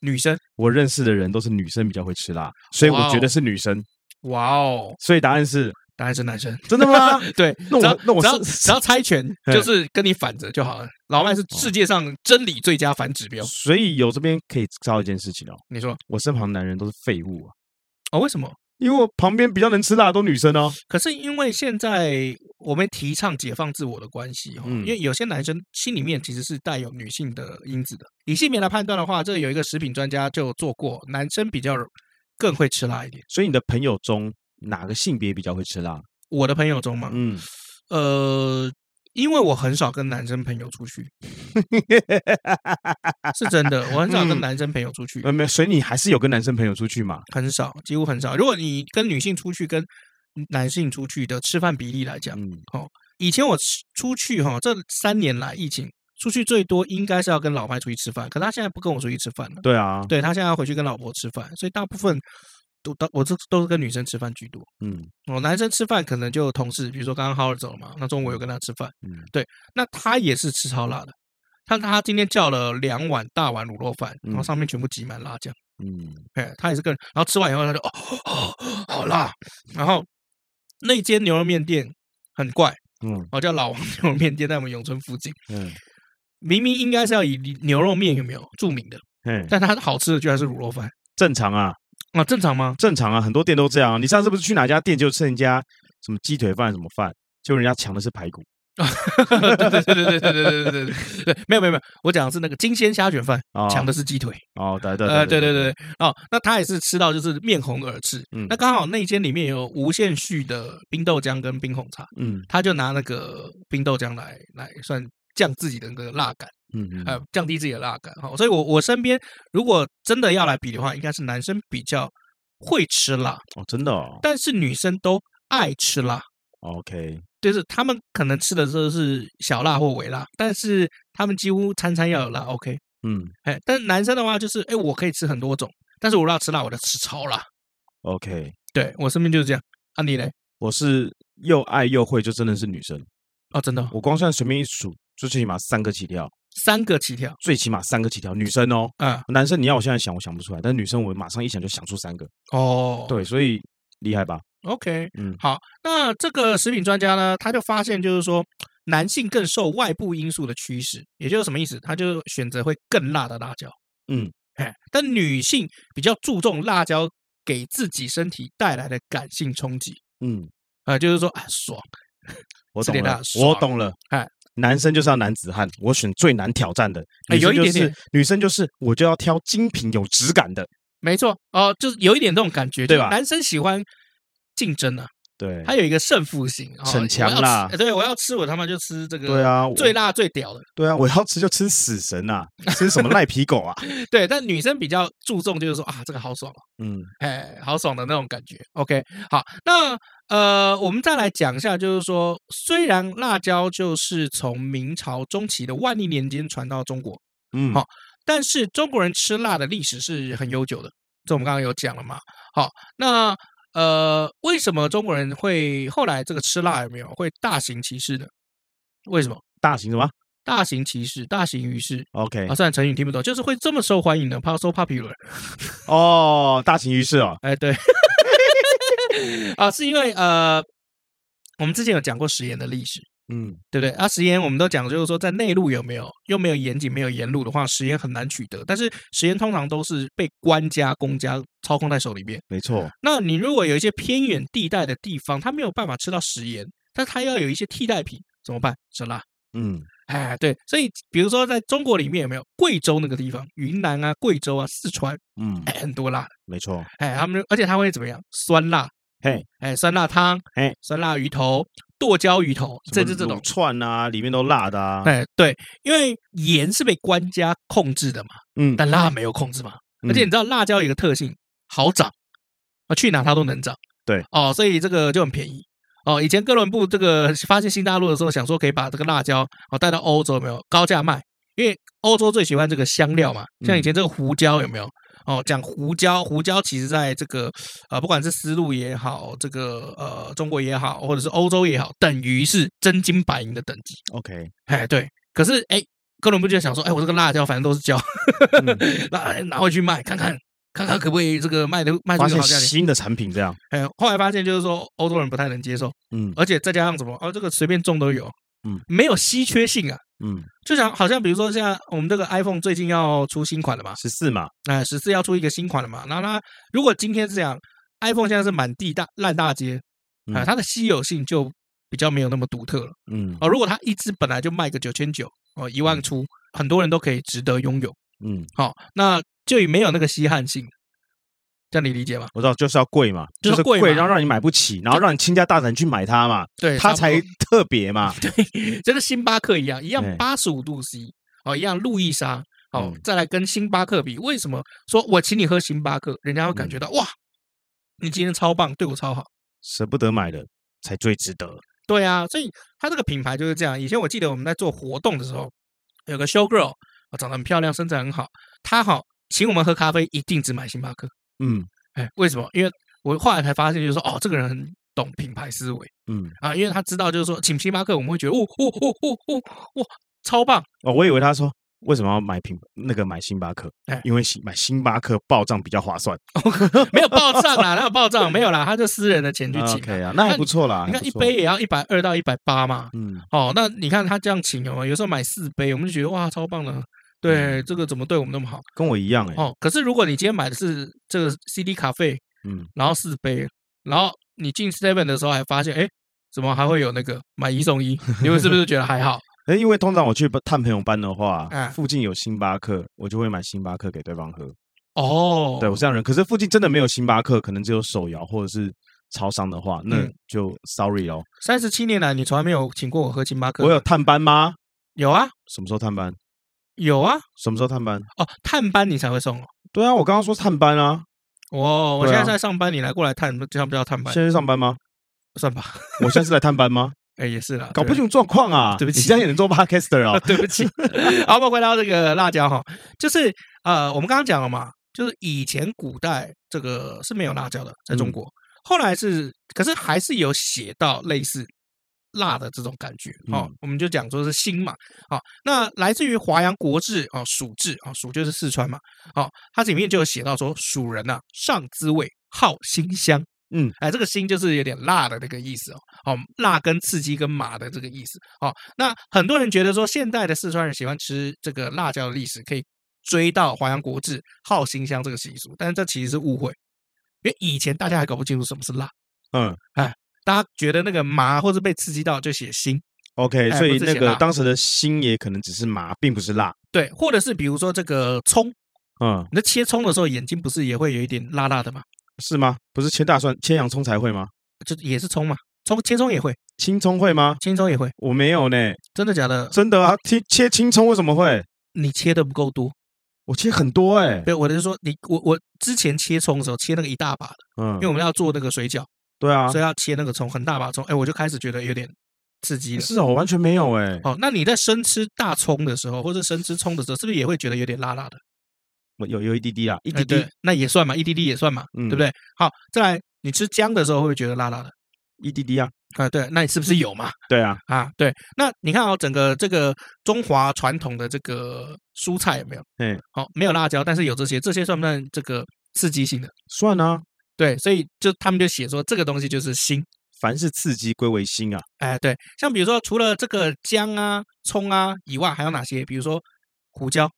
女生。我认识的人都是女生比较会吃辣，所以我觉得是女生。哇哦！所以答案是答案是男生。真的吗？对。那我那我只要只要猜拳，就是跟你反着就好了。老外是世界上真理最佳反指标。所以有这边可以知道一件事情哦。你说，我身旁男人都是废物啊？哦，为什么？因为我旁边比较能吃辣的都女生哦。可是因为现在我们提倡解放自我的关系哦，因为有些男生心里面其实是带有女性的因子的。以性别来判断的话，这有一个食品专家就做过，男生比较更会吃辣一点。所以你的朋友中哪个性别比较会吃辣？我的朋友中嘛，嗯，呃。因为我很少跟男生朋友出去，是真的，我很少跟男生朋友出去。没有，所以你还是有跟男生朋友出去嘛？很少，几乎很少。如果你跟女性出去，跟男性出去的吃饭比例来讲，哦，以前我出去哈，这三年来疫情出去最多应该是要跟老麦出去吃饭，可他现在不跟我出去吃饭了。对啊，对他现在要回去跟老婆吃饭，所以大部分。都都，我这都是跟女生吃饭居多。嗯，哦男生吃饭可能就同事，比如说刚刚浩尔走了嘛，那中午我有跟他吃饭。嗯，对，那他也是吃超辣的。他他今天叫了两碗大碗卤肉饭，然后上面全部挤满辣酱。嗯，哎，他也是个人，然后吃完以后他就哦哦，好辣。然后那间牛肉面店很怪，嗯，哦叫老王 牛肉面店，在我们永春附近。嗯，明明应该是要以牛肉面有没有著名的？嗯，但他好吃的居然是卤肉饭，正常啊。啊，正常吗？正常啊，很多店都这样。你上次不是去哪家店就吃人家什么鸡腿饭什么饭，就人家抢的是排骨。对对对对对对对对对对，没有没有没有，我讲的是那个金鲜虾卷饭，抢的是鸡腿。哦，对对对对对对哦，那他也是吃到就是面红耳赤。嗯，那刚好那间里面有无限续的冰豆浆跟冰红茶。嗯，他就拿那个冰豆浆来来算降自己的那个辣感。嗯嗯，呃，降低自己的辣感哈，所以我我身边如果真的要来比的话，应该是男生比较会吃辣哦，真的哦，但是女生都爱吃辣，OK，就是他们可能吃的时候是小辣或微辣，但是他们几乎餐餐要有辣，OK，嗯，哎，但是男生的话就是，哎，我可以吃很多种，但是我要吃辣，我就吃超辣，OK，对我身边就是这样，啊，你嘞？我是又爱又会，就真的是女生。哦，真的。我光算随便一数，就最起码三个起跳，三个起跳，最起码三个起跳，女生哦。嗯，男生你要我现在想，我想不出来，但女生我马上一想就想出三个。哦，对，所以厉害吧？OK，嗯，好，那这个食品专家呢，他就发现就是说，男性更受外部因素的驱使，也就是什么意思？他就选择会更辣的辣椒。嗯。哎，但女性比较注重辣椒给自己身体带来的感性冲击。嗯，啊，就是说啊，爽，我懂了，我懂了。哎，男生就是要男子汉，我选最难挑战的。哎，有一点点，女生就是我就要挑精品有质感的。没错，哦，就是有一点这种感觉，对吧？男生喜欢竞争啊。对，他有一个胜负心，逞强啦。对，我要吃，我他妈就吃这个。对啊，最辣最屌的。对啊，我要吃就吃死神啊，吃什么赖皮狗啊？对，但女生比较注重就是说啊，这个好爽，嗯，哎，好爽的那种感觉。OK，好，那呃，我们再来讲一下，就是说，虽然辣椒就是从明朝中期的万历年间传到中国，嗯，好，但是中国人吃辣的历史是很悠久的，这我们刚刚有讲了嘛。好，那。呃，为什么中国人会后来这个吃辣有没有会大行其事的？为什么大行什么？大行其事，大行于世。OK，啊，虽然成语听不懂，就是会这么受欢迎的，so popular。哦，大行于世哦，哎，对，啊，是因为呃，我们之前有讲过食盐的历史。嗯，对不对？啊，食盐我们都讲，就是说在内陆有没有，又没有盐井，没有盐路的话，食盐很难取得。但是食盐通常都是被官家、公家操控在手里面。没错。那你如果有一些偏远地带的地方，他没有办法吃到食盐，但他要有一些替代品，怎么办？吃辣。嗯，哎，对。所以比如说在中国里面有没有贵州那个地方，云南啊、贵州啊、四川，嗯，很多辣。没错。哎，他们而且他会怎么样？酸辣。嘿，哎，酸辣汤，哎，酸辣鱼头。剁椒鱼头，这是这种串啊，里面都辣的啊。哎，对，因为盐是被官家控制的嘛，嗯，但辣没有控制嘛。而且你知道辣椒有一个特性，好长啊，去哪它都能长。对，哦，所以这个就很便宜。哦，以前哥伦布这个发现新大陆的时候，想说可以把这个辣椒哦带到欧洲，有没有高价卖？因为欧洲最喜欢这个香料嘛，像以前这个胡椒有没有？哦，讲胡椒，胡椒其实在这个呃，不管是丝路也好，这个呃中国也好，或者是欧洲也好，等于是真金白银的等级。OK，哎对，可是哎，哥伦布就想说，哎，我这个辣椒反正都是椒，拿拿回去卖，看看看看可不可以这个卖的卖出好价钱。新的产品这样，哎，后来发现就是说欧洲人不太能接受，嗯，而且再加上什么，哦，这个随便种都有，嗯，没有稀缺性啊。嗯，就像好像比如说，像我们这个 iPhone 最近要出新款了嘛，十四嘛，哎，十四要出一个新款了嘛。然后它如果今天是这样，iPhone 现在是满地大烂大街，啊，它的稀有性就比较没有那么独特了。嗯，哦，如果它一只本来就卖个九千九，哦，一万出，很多人都可以值得拥有。嗯，好，那就没有那个稀罕性。这样你理解吗？我知道，就是要贵嘛，就是贵，然后让你买不起，然后让你倾家荡产去买它嘛，对，它才特别嘛。对，就跟星巴克一样，一样八十五度 C 哦，一样路易莎哦，再来跟星巴克比，为什么说我请你喝星巴克，人家会感觉到哇，你今天超棒，对我超好，舍不得买的才最值得。对啊，所以它这个品牌就是这样。以前我记得我们在做活动的时候，有个 show girl，长得很漂亮，身材很好，她好请我们喝咖啡，一定只买星巴克。嗯，哎，为什么？因为我后来才发现，就是说，哦，这个人很懂品牌思维，嗯啊，因为他知道，就是说，请星巴克，我们会觉得，哦哦哦哦哦，哇，超棒哦！我以为他说为什么要买品那个买星巴克？哎，因为买星巴克报账比较划算。没有报账啦，哪有报账？没有啦，他就私人的钱去请。可以啊，那还不错啦。你看一杯也要一百二到一百八嘛，嗯，哦，那你看他这样请哦，有时候买四杯，我们就觉得哇，超棒的。对，这个怎么对我们那么好？跟我一样哎。哦，可是如果你今天买的是这个 CD 卡费，嗯，然后四杯，然后你进 Seven 的时候还发现，哎，怎么还会有那个买一送一？你们是不是觉得还好？哎，因为通常我去探朋友班的话，附近有星巴克，我就会买星巴克给对方喝。哦，对我这样人，可是附近真的没有星巴克，可能只有手摇或者是超商的话，那就 Sorry 哦。三十七年来，你从来没有请过我喝星巴克。我有探班吗？有啊。什么时候探班？有啊，什么时候探班？哦，探班你才会送哦。对啊，我刚刚说探班啊。哦，我现在在上班，你来过来探，这样不叫探班？现在上班吗？算吧。我现在是来探班吗？哎，也是啦，搞不清楚状况啊。对不起，你这样也能做 podcaster 啊？对不起。好，我们回到这个辣椒哈，就是呃，我们刚刚讲了嘛，就是以前古代这个是没有辣椒的，在中国后来是，可是还是有写到类似辣的这种感觉。哦，我们就讲说是辛嘛。好，那来自于《华阳国志》啊，蜀志啊，蜀就是四川嘛。好，它里面就有写到说，蜀人呐，上滋味，好辛香。嗯，哎，这个辛就是有点辣的那个意思哦。哦，辣跟刺激跟麻的这个意思。哦，那很多人觉得说，现代的四川人喜欢吃这个辣椒的历史可以追到《华阳国志》好辛香这个习俗，但是这其实是误会。因为以前大家还搞不清楚什么是辣，嗯，哎，大家觉得那个麻或者被刺激到就写辛，OK，所以那个当时的辛也可能只是麻，并不是辣，对，或者是比如说这个葱，嗯，那切葱的时候眼睛不是也会有一点辣辣的吗？是吗？不是切大蒜、切洋葱才会吗？就也是葱嘛，葱切葱也会，青葱会吗？青葱也会，我没有呢，真的假的？真的啊，切切青葱为什么会？你切的不够多。我切很多哎、欸，对，我的是说你我我之前切葱的时候切那个一大把的，嗯，因为我们要做那个水饺，对啊，所以要切那个葱很大把葱，哎，我就开始觉得有点刺激了。是啊，我完全没有哎、欸。哦，那你在生吃大葱的时候，或者生吃葱的时候，是不是也会觉得有点辣辣的？我有有一滴滴啊，一滴滴，那也算嘛，一滴滴也算嘛，嗯，对不对？好，再来，你吃姜的时候会不会觉得辣辣的？一滴滴啊，啊，对，那你是不是有嘛？对啊，啊，对，那你看哦，整个这个中华传统的这个蔬菜有没有？嗯，好，没有辣椒，但是有这些，这些算不算这个刺激性的？算啊，对，所以就他们就写说这个东西就是辛，凡是刺激归为辛啊。哎，对，像比如说除了这个姜啊、葱啊以外，还有哪些？比如说胡椒。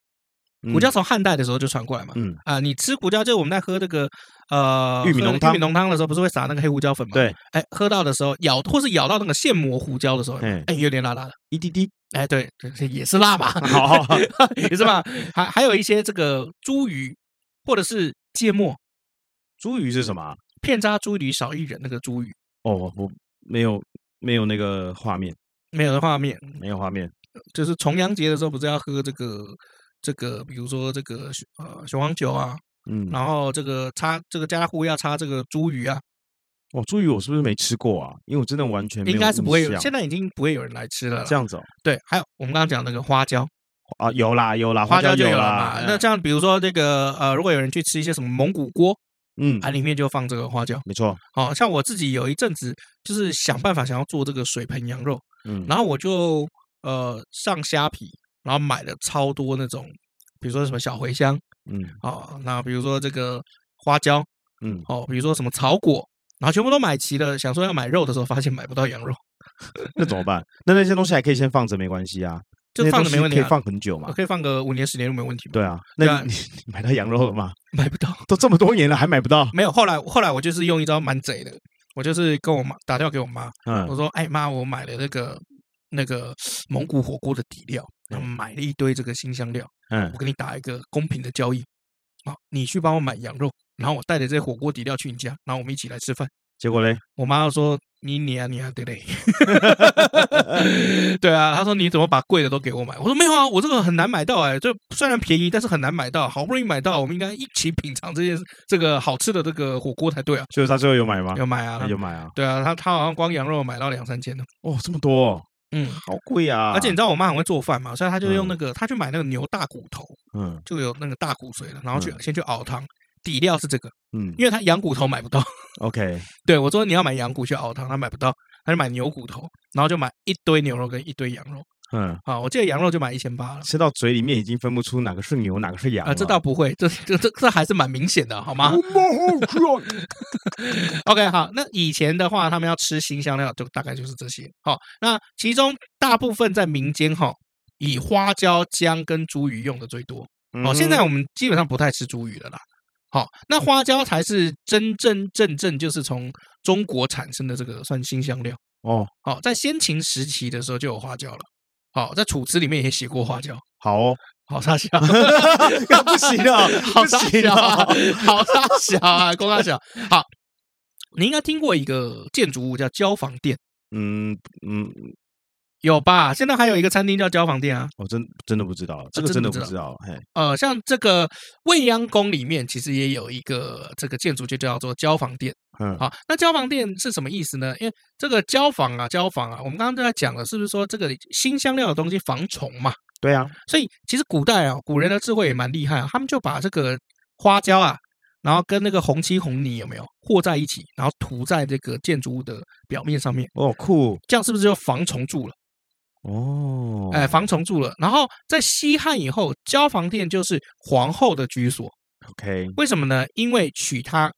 胡椒从汉代的时候就传过来嘛，嗯啊，你吃胡椒就我们在喝这个呃玉米浓汤，玉米浓汤的时候不是会撒那个黑胡椒粉吗？对，哎，喝到的时候咬或是咬到那个现磨胡椒的时候，哎，有点辣辣的，一滴滴，哎，对，也是辣嘛，好，好，好，也是吧？还还有一些这个茱萸或者是芥末，茱萸是什么？片扎茱萸少一人那个茱萸哦，我没有没有那个画面，没有的画面，没有画面，就是重阳节的时候不是要喝这个。这个比如说这个呃雄黄酒啊，嗯，然后这个插这个家家户户要插这个茱萸啊，哦，茱萸我是不是没吃过啊？因为我真的完全应该是不会有，现在已经不会有人来吃了。这样子哦，对，还有我们刚刚讲那个花椒啊，有啦有啦，花椒就有了嘛。那这样比如说这个呃，如果有人去吃一些什么蒙古锅，嗯，啊里面就放这个花椒，没错。好像我自己有一阵子就是想办法想要做这个水盆羊肉，嗯，然后我就呃上虾皮。然后买了超多那种，比如说什么小茴香，嗯，哦，那比如说这个花椒，嗯，哦，比如说什么草果，然后全部都买齐了，想说要买肉的时候，发现买不到羊肉，那怎么办？那那些东西还可以先放着，没关系啊，就放着没问题，可以放很久嘛，可以放个五年十年都没问题。对啊，那你 你买到羊肉了吗？买不到，都这么多年了还买不到？没有，后来后来我就是用一招蛮贼的，我就是跟我妈打电话给我妈，嗯，我说，哎妈，我买了那个那个蒙古火锅的底料。然后买了一堆这个新香料，嗯，我跟你打一个公平的交易，好，你去帮我买羊肉，然后我带着这些火锅底料去你家，然后我们一起来吃饭。结果嘞，我妈说你你啊你啊，对不对？对啊，他说你怎么把贵的都给我买？我说没有啊，我这个很难买到哎，这虽然便宜，但是很难买到，好不容易买到，我们应该一起品尝这件这个好吃的这个火锅才对啊。就是他最后有买吗？有买啊，有买啊。对啊，他他好像光羊肉买到两三千呢。哦，这么多。嗯，好贵啊！而且你知道我妈很会做饭嘛，所以她就用那个，她去买那个牛大骨头，嗯，就有那个大骨髓了，然后去先去熬汤，底料是这个，嗯，因为他羊骨头买不到，OK，对我说你要买羊骨去熬汤，他买不到，他就买牛骨头，然后就买一堆牛肉跟一堆羊肉。嗯，好，我记得羊肉就买一千八了，吃到嘴里面已经分不出哪个是牛，哪个是羊啊。这倒不会，这这这这还是蛮明显的，好吗？OK，好，那以前的话，他们要吃新香料，就大概就是这些。好，那其中大部分在民间哈，以花椒、姜跟茱萸用的最多。哦，现在我们基本上不太吃茱萸了啦。好，那花椒才是真真正正就是从中国产生的这个算新香料哦。好，在先秦时期的时候就有花椒了。好，在《楚辞》里面也写过花椒。好哦，好沙小，不行了，好沙小，好沙小啊，公大小。好，你应该听过一个建筑物叫椒房店。嗯嗯。有吧？现在还有一个餐厅叫椒房店啊！我真真的不知道，这个真的不知道。嘿，呃，像这个未央宫里面，其实也有一个这个建筑，就叫做椒房店。嗯，好，那椒房店是什么意思呢？因为这个椒房啊，椒房啊，我们刚刚都在讲了，是不是说这个新香料的东西防虫嘛？对啊，所以其实古代啊，古人的智慧也蛮厉害啊，他们就把这个花椒啊然后跟那个红漆红泥有没有和在一起，然后涂在这个建筑物的表面上面。哦，酷！这样是不是就防虫住了？哦，哎，防虫蛀了。然后在西汉以后，交房殿就是皇后的居所。OK，为什么呢？因为取它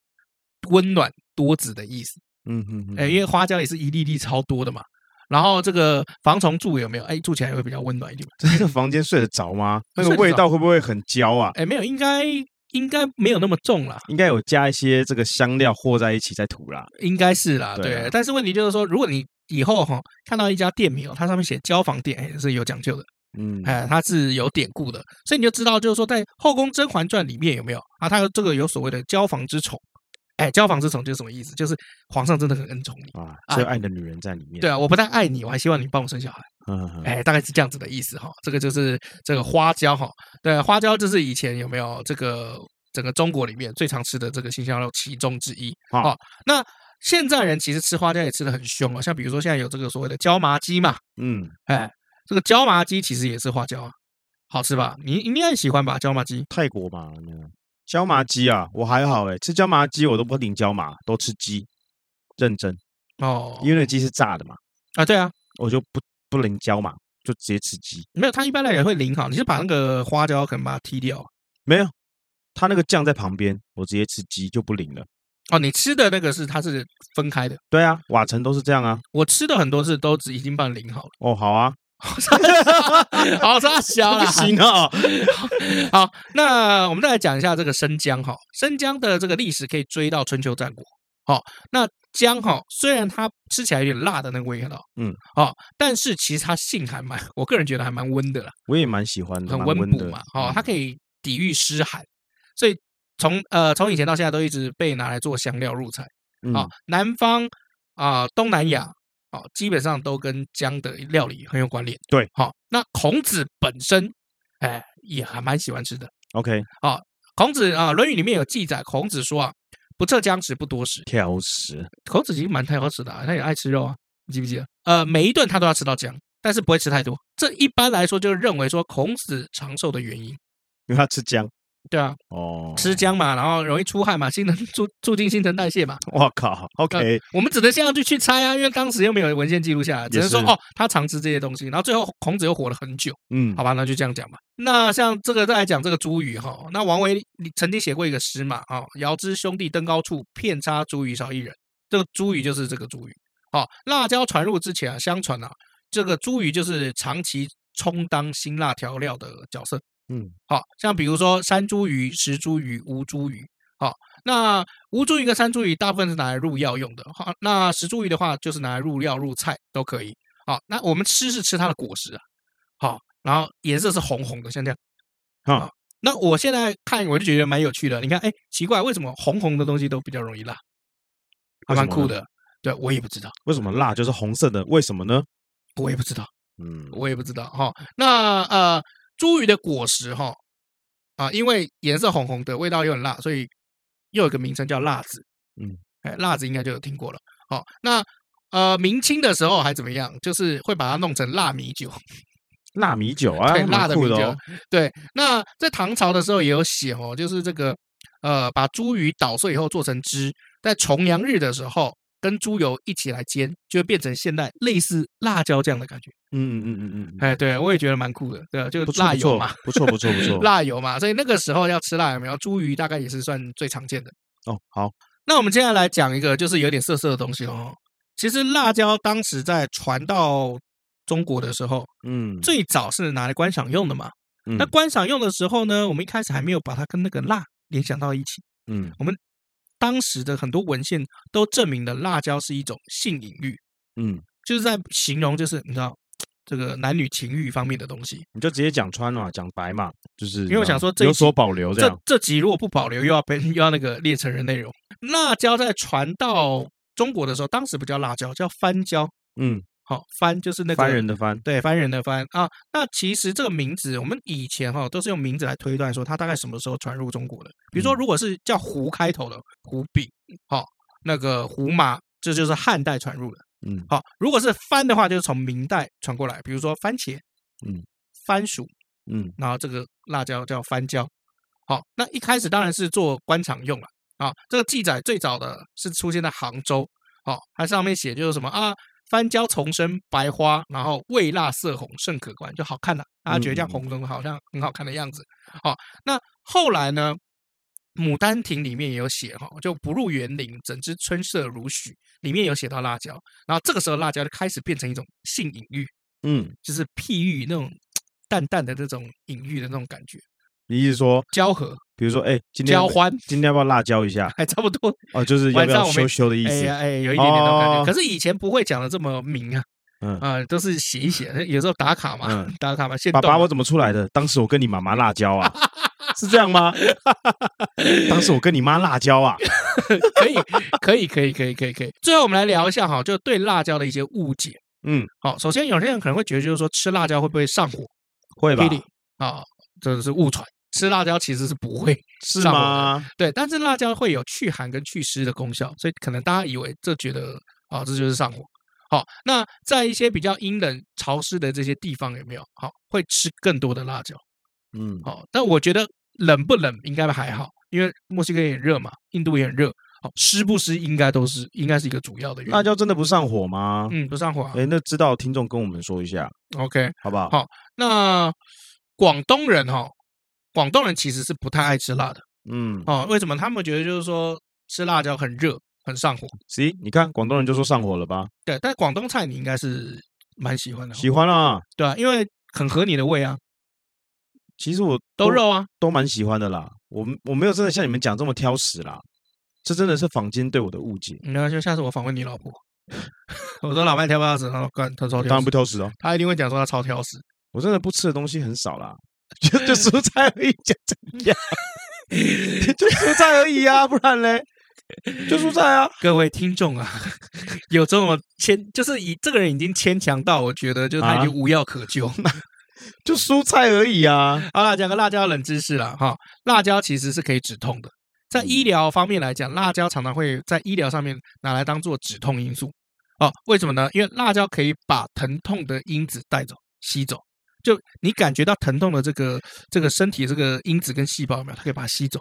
温暖多子的意思。嗯嗯嗯，哎，因为花椒也是一粒粒超多的嘛。然后这个防虫蛀有没有？哎，住起来会比较温暖一点。这个房间睡得着吗？那个味道会不会很焦啊？哎，没有，应该应该没有那么重啦。应该有加一些这个香料和在一起再涂啦。应该是啦，对，对。但是问题就是说，如果你以后哈看到一家店名哦，它上面写交房店也，是有讲究的。嗯，哎，它是有典故的，所以你就知道，就是说在《后宫甄嬛传》里面有没有啊？它有这个有所谓的交房之宠。哎，交房之宠就是什么意思？就是皇上真的很恩宠你啊，最爱的女人在里面。对啊，我不但爱你，我还希望你帮我生小孩。嗯，哎，大概是这样子的意思哈。这个就是这个花椒哈。对，花椒就是以前有没有这个整个中国里面最常吃的这个辛香料其中之一。啊，那现在人其实吃花椒也吃的很凶啊，像比如说现在有这个所谓的椒麻鸡嘛。嗯，哎，这个椒麻鸡其实也是花椒啊，好吃吧？你应该喜欢吧？椒麻鸡，泰国吧？椒麻鸡啊，我还好哎，吃椒麻鸡我都不淋椒麻，都吃鸡，认真哦，因为那鸡是炸的嘛。啊，对啊，我就不不淋椒麻，就直接吃鸡。没有，他一般来讲会淋好，你是把那个花椒可能把它剔掉。没有，他那个酱在旁边，我直接吃鸡就不淋了。哦，你吃的那个是它是分开的。对啊，瓦城都是这样啊。我吃的很多是都已经帮你淋好了。哦，好啊。好，差小了，行啊。好，那我们再来讲一下这个生姜哈。生姜的这个历史可以追到春秋战国。好，那姜哈，虽然它吃起来有点辣的那个味道，嗯，好，但是其实它性还蛮，我个人觉得还蛮温的啦。我也蛮喜欢的，很温补嘛。好，它可以抵御湿寒，所以从呃从以前到现在都一直被拿来做香料入菜。啊，南方啊，东南亚。啊，基本上都跟姜的料理很有关联。对，好，那孔子本身，哎，也还蛮喜欢吃的。OK，好，孔子啊，《论语》里面有记载，孔子说啊，不测姜食，不多食。挑食，孔子其实蛮挑食的啊，他也爱吃肉啊，你记不记得？呃，每一顿他都要吃到姜，但是不会吃太多。这一般来说，就是认为说孔子长寿的原因，因为他吃姜。对啊，哦，吃姜嘛，然后容易出汗嘛，新陈促促进新陈代谢嘛。我靠，OK，我们只能这样就去猜啊，因为当时又没有文献记录下来，只能说哦，他常吃这些东西。然后最后孔子又活了很久，嗯，好吧，那就这样讲吧。那像这个再来讲这个茱萸哈，那王维曾经写过一个诗嘛，啊，遥知兄弟登高处，遍插茱萸少一人。这个茱萸就是这个茱萸。好，辣椒传入之前啊，相传啊，这个茱萸就是长期充当辛辣调料的角色。嗯，好像比如说山茱萸、石茱萸、吴茱萸，好，那吴茱萸跟山茱萸大部分是拿来入药用的，好，那石茱萸的话就是拿来入料入菜都可以，好，那我们吃是吃它的果实啊，好，然后颜色是红红的，像这样，啊，那我现在看我就觉得蛮有趣的，你看，哎，奇怪，为什么红红的东西都比较容易辣？还蛮酷的，对，我也不知道为什么辣就是红色的，为什么呢？我也不知道，嗯，我也不知道，哈，那呃。茱萸的果实哈啊，因为颜色红红的，味道又很辣，所以又有一个名称叫辣子。嗯，哎，辣子应该就有听过了。好，那呃，明清的时候还怎么样？就是会把它弄成辣米酒。辣米酒啊，对，辣的米酒。对，那在唐朝的时候也有写哦，就是这个呃，把茱萸捣碎以后做成汁，在重阳日的时候。跟猪油一起来煎，就会变成现在类似辣椒酱的感觉。嗯嗯嗯嗯嗯，哎，对我也觉得蛮酷的，对啊，就辣油嘛，不错不错不错，辣油嘛，所以那个时候要吃辣有没有？茱萸大概也是算最常见的。哦，好，那我们接下来讲一个就是有点涩涩的东西哦。其实辣椒当时在传到中国的时候，嗯，最早是拿来观赏用的嘛。嗯，那观赏用的时候呢，我们一开始还没有把它跟那个辣联想到一起。嗯，我们。当时的很多文献都证明了辣椒是一种性隐喻，嗯，就是在形容，就是你知道这个男女情欲方面的东西，你就直接讲穿嘛，讲白嘛，就是因为我想说这有所保留这，这这集如果不保留，又要被 又要那个列成人内容。辣椒在传到中国的时候，当时不叫辣椒，叫番椒，嗯。好，番就是那个番人的番，对，番人的番啊。那其实这个名字，我们以前哈都是用名字来推断说它大概什么时候传入中国的。比如说，如果是叫胡开头的胡饼，好，那个胡麻，这就是汉代传入的。嗯，好，如果是番的话，就是从明代传过来。比如说番茄，嗯，番薯，嗯，然后这个辣椒叫番椒。好，那一开始当然是做官场用了，啊，这个记载最早的是出现在杭州，哦，它上面写就是什么啊，番椒丛生白花，然后味辣色红，甚可观，就好看了，大家觉得这样红红好像很好看的样子。好，那后来呢，《牡丹亭》里面也有写哈，就不入园林，怎知春色如许，里面有写到辣椒，然后这个时候辣椒就开始变成一种性隐喻，嗯，就是譬喻那种淡淡的这种隐喻的那种感觉。你意思说交合，比如说，哎，今天交欢，今天要不要辣椒一下？还差不多哦，就是要不要羞羞的意思？哎，哎，有一点点那种感觉。可是以前不会讲的这么明啊，嗯啊，都是写一写，有时候打卡嘛，打卡嘛。爸爸，我怎么出来的？当时我跟你妈妈辣椒啊，是这样吗？当时我跟你妈辣椒啊，可以，可以，可以，可以，可以，可以。最后我们来聊一下哈，就对辣椒的一些误解。嗯，好，首先有些人可能会觉得，就是说吃辣椒会不会上火？会吧？啊，这是误传。吃辣椒其实是不会 是吗？对，但是辣椒会有去寒跟祛湿的功效，所以可能大家以为这觉得啊，这就是上火。好，那在一些比较阴冷潮湿的这些地方有没有好会吃更多的辣椒？嗯，好，但我觉得冷不冷应该还好，因为墨西哥也很热嘛，印度也很热。好，湿不湿应该都是应该是一个主要的原因。辣椒真的不上火吗？嗯，不上火。哎，那知道听众跟我们说一下，OK，好不好？好，那广东人哈。广东人其实是不太爱吃辣的，嗯，哦，为什么？他们觉得就是说吃辣椒很热，很上火。行，你看广东人就说上火了吧？对，但广东菜你应该是蛮喜欢的，喜欢啊，对啊，因为很合你的胃啊。其实我都肉啊，都蛮喜欢的啦。我我没有真的像你们讲这么挑食啦，这真的是坊间对我的误解。那就下次我访问你老婆，我说老麦挑不挑食？他说干，他超挑食，当然不挑食哦，他一定会讲说他超挑食。我真的不吃的东西很少啦。就就蔬菜而已，讲怎 样？就蔬菜而已啊，不然嘞，就蔬菜啊。各位听众啊，有这么牵，就是以这个人已经牵强到，我觉得就他已经无药可救，啊、就蔬菜而已啊。好了，讲个辣椒冷知识了哈，辣椒其实是可以止痛的，在医疗方面来讲，辣椒常常会在医疗上面拿来当做止痛因素哦。为什么呢？因为辣椒可以把疼痛的因子带走、吸走。就你感觉到疼痛的这个这个身体这个因子跟细胞有没有？它可以把它吸走。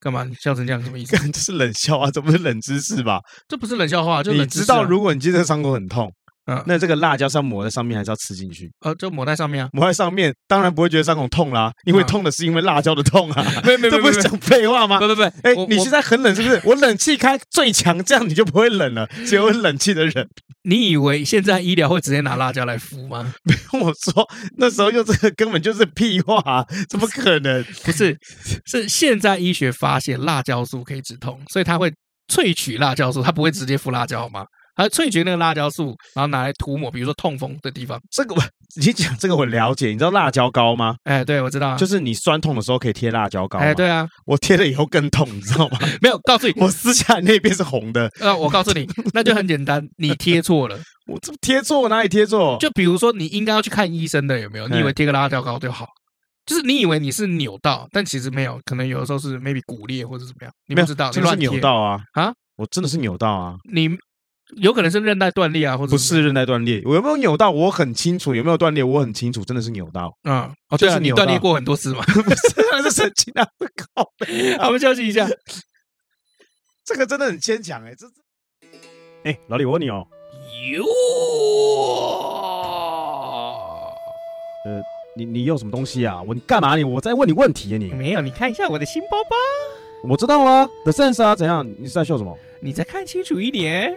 干嘛？你笑成这样什么意思？这是冷笑话，这不是冷知识吧？这不是冷笑话，就你知道，如果你今天伤口很痛，嗯，那这个辣椒是要抹在上面，还是要吃进去？呃，就抹在上面啊，抹在上面，当然不会觉得伤口痛啦，因为痛的是因为辣椒的痛啊。没没没，这不是讲废话吗？不不不，哎，你现在很冷是不是？我冷气开最强，这样你就不会冷了。只有冷气的人。你以为现在医疗会直接拿辣椒来敷吗？没 跟我说，那时候用这个根本就是屁话，啊，怎么可能？不是，是现在医学发现辣椒素可以止痛，所以他会萃取辣椒素，他不会直接敷辣椒好吗？还萃取那个辣椒素，然后拿来涂抹，比如说痛风的地方。这个我你讲这个我了解，你知道辣椒膏吗？哎，对，我知道，就是你酸痛的时候可以贴辣椒膏。哎，对啊，我贴了以后更痛，你知道吗？没有，告诉你，我撕下来那边是红的。呃，我告诉你，那就很简单，你贴错了。我这贴错，我哪里贴错？就比如说，你应该要去看医生的，有没有？你以为贴个辣椒膏就好？就是你以为你是扭到，但其实没有，可能有的时候是 maybe 骨裂或者怎么样，你不知道，你乱扭到啊啊！我真的是扭到啊！你。有可能是韧带断裂啊，或者不是韧带断裂，我有没有扭到？我很清楚有没有断裂，我很清楚，真的是扭到。嗯，哦，对啊，你断裂过很多次嘛？不是，那是神经啊！靠！好，我们休息一下。这个真的很牵强哎，这哎，老李，我问你哦。哟。呃，你你用什么东西啊？我你干嘛你？我在问你问题啊你？没有，你看一下我的新包包。我知道啊，The Sense 啊，怎样？你是在笑什么？你再看清楚一点。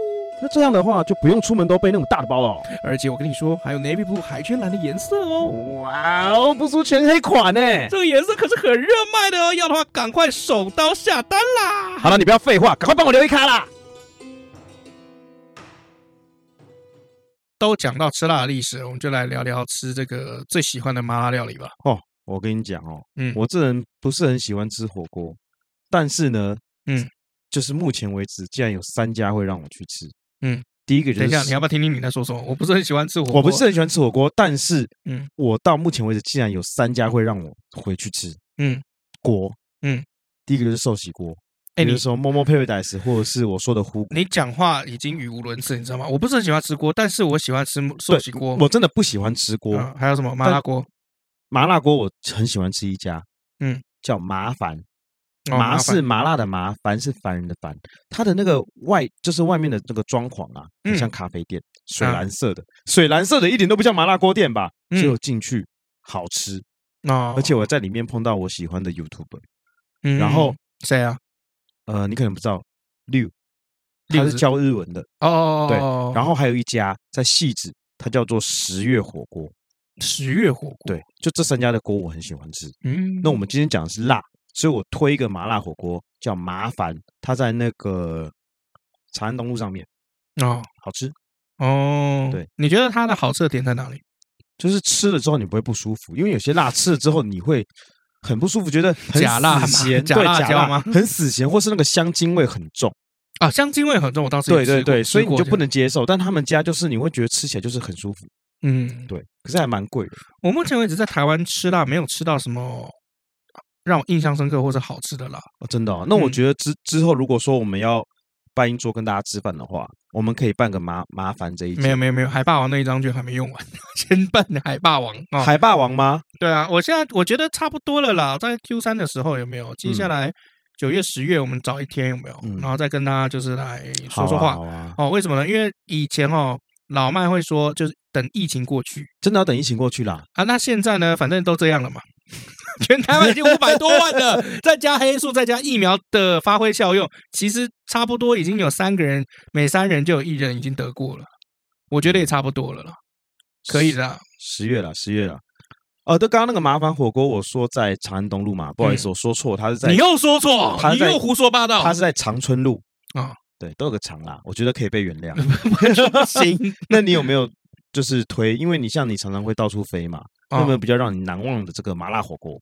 那这样的话，就不用出门都背那种大的包了哦。而且我跟你说，还有 navy blue 海军蓝的颜色哦。哇哦，不出全黑款呢。这个颜色可是很热卖的哦，要的话赶快手刀下单啦。好了，你不要废话，赶快帮我留一卡啦。都讲到吃辣的历史，我们就来聊聊吃这个最喜欢的麻辣料理吧。哦，我跟你讲哦，嗯，我这人不是很喜欢吃火锅，但是呢，嗯，就是目前为止，竟然有三家会让我去吃。嗯，第一个就是，等一下，你要不要听听你在说什么？我不是很喜欢吃火锅，我不是很喜欢吃火锅，但是，嗯，我到目前为止竟然有三家会让我回去吃。嗯，锅，嗯，第一个就是寿喜锅。哎，你说 Momo Paradise 或者是我说的呼，你讲话已经语无伦次，你知道吗？我不是很喜欢吃锅，但是我喜欢吃寿喜锅。我真的不喜欢吃锅。还有什么麻辣锅？麻辣锅我很喜欢吃一家，嗯，叫麻烦。麻是麻辣的麻，烦是烦人的烦。它的那个外就是外面的那个装潢啊，很像咖啡店，水蓝色的，水蓝色的一点都不像麻辣锅店吧？只有进去好吃啊！而且我在里面碰到我喜欢的 YouTuber，然后谁啊？呃，你可能不知道，六，他是教日文的哦。对，然后还有一家在汐止，它叫做十月火锅。十月火锅，对，就这三家的锅我很喜欢吃。嗯，那我们今天讲的是辣，所以我推一个麻辣火锅，叫麻烦，它在那个长安东路上面哦，好吃哦。对，你觉得它的好吃的点在哪里？就是吃了之后你不会不舒服，因为有些辣吃了之后你会。很不舒服，觉得很假辣 咸，对假辣椒吗？很死咸，或是那个香精味很重啊，香精味很重。我当时对对对，所以你就不能接受。但他们家就是你会觉得吃起来就是很舒服，嗯，对。可是还蛮贵的。我目前为止在台湾吃辣没有吃到什么让我印象深刻或者好吃的啦。哦，真的哦。那我觉得之之后如果说我们要。办一桌跟大家吃饭的话，我们可以办个麻麻烦这一没有没有没有海霸王那一张券还没用完，先办海霸王啊！哦、海霸王吗？对啊，我现在我觉得差不多了啦，在 Q 三的时候有没有？接下来九月十月我们找一天有没有？嗯、然后再跟大家就是来说说话。好啊，好啊哦，为什么呢？因为以前哦老麦会说就是等疫情过去，真的要等疫情过去啦啊！那现在呢，反正都这样了嘛。全台湾已经五百多万了，再加黑素，再加疫苗的发挥效用，其实差不多已经有三个人，每三人就有一人已经得过了。我觉得也差不多了啦，可以的。十月了，十月了。哦，对，刚刚那个麻烦火锅，我说在长安东路嘛，不好意思，我说错，他是在你又说错，你又胡说八道，他是在长春路啊。对，都有个长啦，我觉得可以被原谅。行，那你有没有就是推？因为你像你常常会到处飞嘛。有没有比较让你难忘的这个麻辣火锅？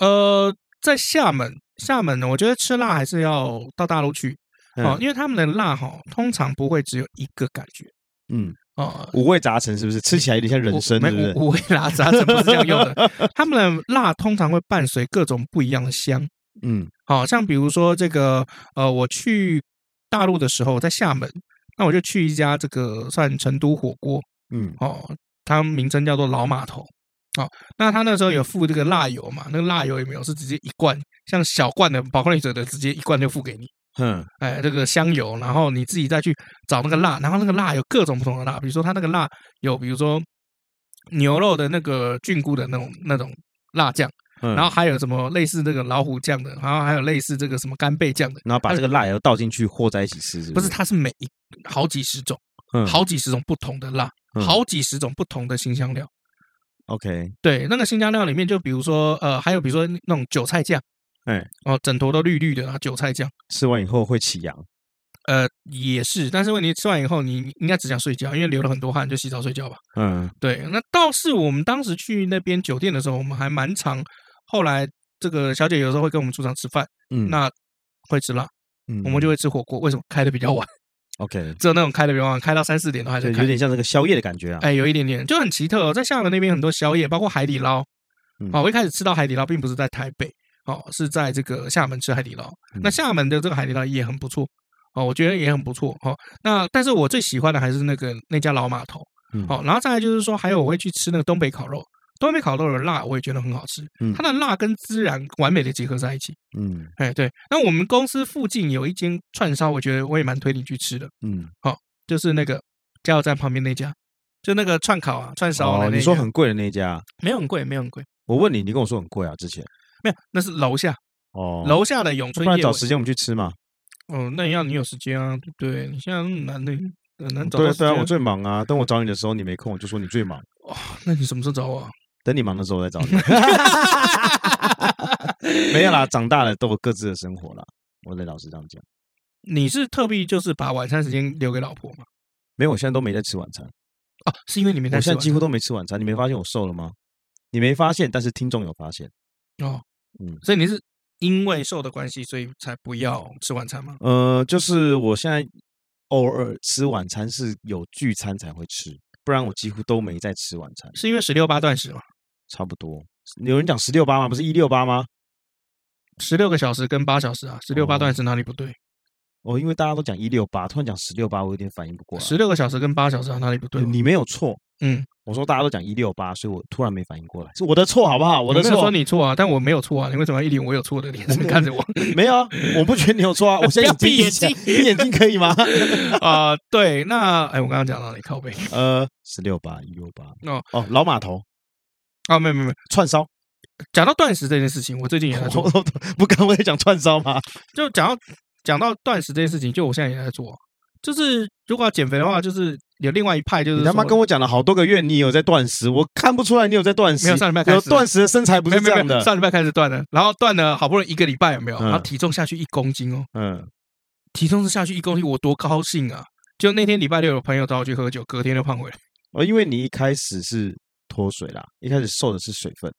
呃，在厦门，厦门呢，我觉得吃辣还是要到大陆去哦，因为他们的辣哈，通常不会只有一个感觉，嗯，哦，五味杂陈是不是？吃起来有点像人参，对不对？五味杂陈不是这样用的，他们的辣通常会伴随各种不一样的香，嗯，好像比如说这个，呃，我去大陆的时候在厦门，那我就去一家这个算成都火锅，嗯，哦，它名称叫做老码头。哦，那他那时候有附这个辣油嘛？那个辣油也没有？是直接一罐，像小罐的宝矿力者的，直接一罐就付给你。嗯，哎，这个香油，然后你自己再去找那个辣，然后那个辣有各种不同的辣，比如说他那个辣有，比如说牛肉的那个菌菇的那种那种辣酱，然后还有什么类似这个老虎酱的，然后还有类似这个什么干贝酱的，然后把这个辣油倒进去和在一起吃是不是？不是，它是每一好几十种，好几十种不同的辣，好几十种不同的新香料。OK，对，那个新香料里面，就比如说，呃，还有比如说那种韭菜酱，哎，哦，枕头都绿绿的啊，韭菜酱，吃完以后会起痒，呃，也是，但是问题吃完以后，你应该只想睡觉，因为流了很多汗，就洗澡睡觉吧。嗯，对，那倒是我们当时去那边酒店的时候，我们还蛮常，后来这个小姐有时候会跟我们出场吃饭，嗯，那会吃辣，嗯，我们就会吃火锅，为什么？开的比较晚？OK，只有那种开的比较晚，开到三四点都还在开，有点像这个宵夜的感觉啊。哎，有一点点，就很奇特哦。在厦门那边很多宵夜，包括海底捞。哦，我一开始吃到海底捞，并不是在台北，哦，是在这个厦门吃海底捞。那厦门的这个海底捞也很不错，哦，我觉得也很不错。哦，那但是我最喜欢的还是那个那家老码头。哦，然后再来就是说，还有我会去吃那个东北烤肉。东北烤肉的辣我也觉得很好吃，它的辣跟孜然完美的结合在一起。嗯，哎对，那我们公司附近有一间串烧，我觉得我也蛮推你去吃的。嗯，好，就是那个加油站旁边那家，就那个串烤啊，串烧啊那。你说很贵的那家？没有很贵，没有很贵。我问你，你跟我说很贵啊？之前没有，那是楼下哦，楼下的永春。不然找时间我们去吃嘛。哦，那要你有时间啊？对，你现在那么难的，很难找。对对啊，我最忙啊。等我找你的时候，你没空，我就说你最忙。哇，那你什么时候找我啊？等你忙的时候再找你。没有啦，长大了都有各自的生活了。我得老实这样讲。你是特地就是把晚餐时间留给老婆吗？没有，我现在都没在吃晚餐。哦，是因为你没在？我现在几乎都没吃晚餐。你没发现我瘦了吗？你没发现，但是听众有发现。哦，嗯，所以你是因为瘦的关系，所以才不要吃晚餐吗？呃，就是我现在偶尔吃晚餐是有聚餐才会吃。不然我几乎都没在吃晚餐，是因为十六八断食吗？差不多，有人讲十六八吗？不是一六八吗？十六个小时跟八小时啊，十六八断食哪里不对？哦，因为大家都讲一六八，突然讲十六八，我有点反应不过来。十六个小时跟八小时啊，哪里不对？你没有错。嗯，我说大家都讲一六八，所以我突然没反应过来，是我的错好不好？我的错。说你错啊，但我没有错啊，你为什么要一脸我有错的脸色看着我？没有啊，我不觉得你有错啊。我现在 闭眼睛，闭眼睛可以吗？啊，对，那哎，我刚刚讲到你靠背。呃，十六八一六八。哦哦，老码头。啊，没有没有没有，串烧。讲到断食这件事情，我最近也在做。不刚我也讲串烧吗？就讲到。讲到断食这件事情，就我现在也在做。就是如果要减肥的话，就是有另外一派，就是你他妈跟我讲了好多个月，你有在断食，我看不出来你有在断食。没有上礼拜开始，有断食的身材不是这样的。上礼拜开始断的，然后断了好不容易一个礼拜有没有？然后体重下去一公斤哦。嗯，体重是下去一公斤，我多高兴啊！就那天礼拜六有朋友找我去喝酒，隔天就胖回来。哦，因为你一开始是脱水啦，一开始瘦的是水分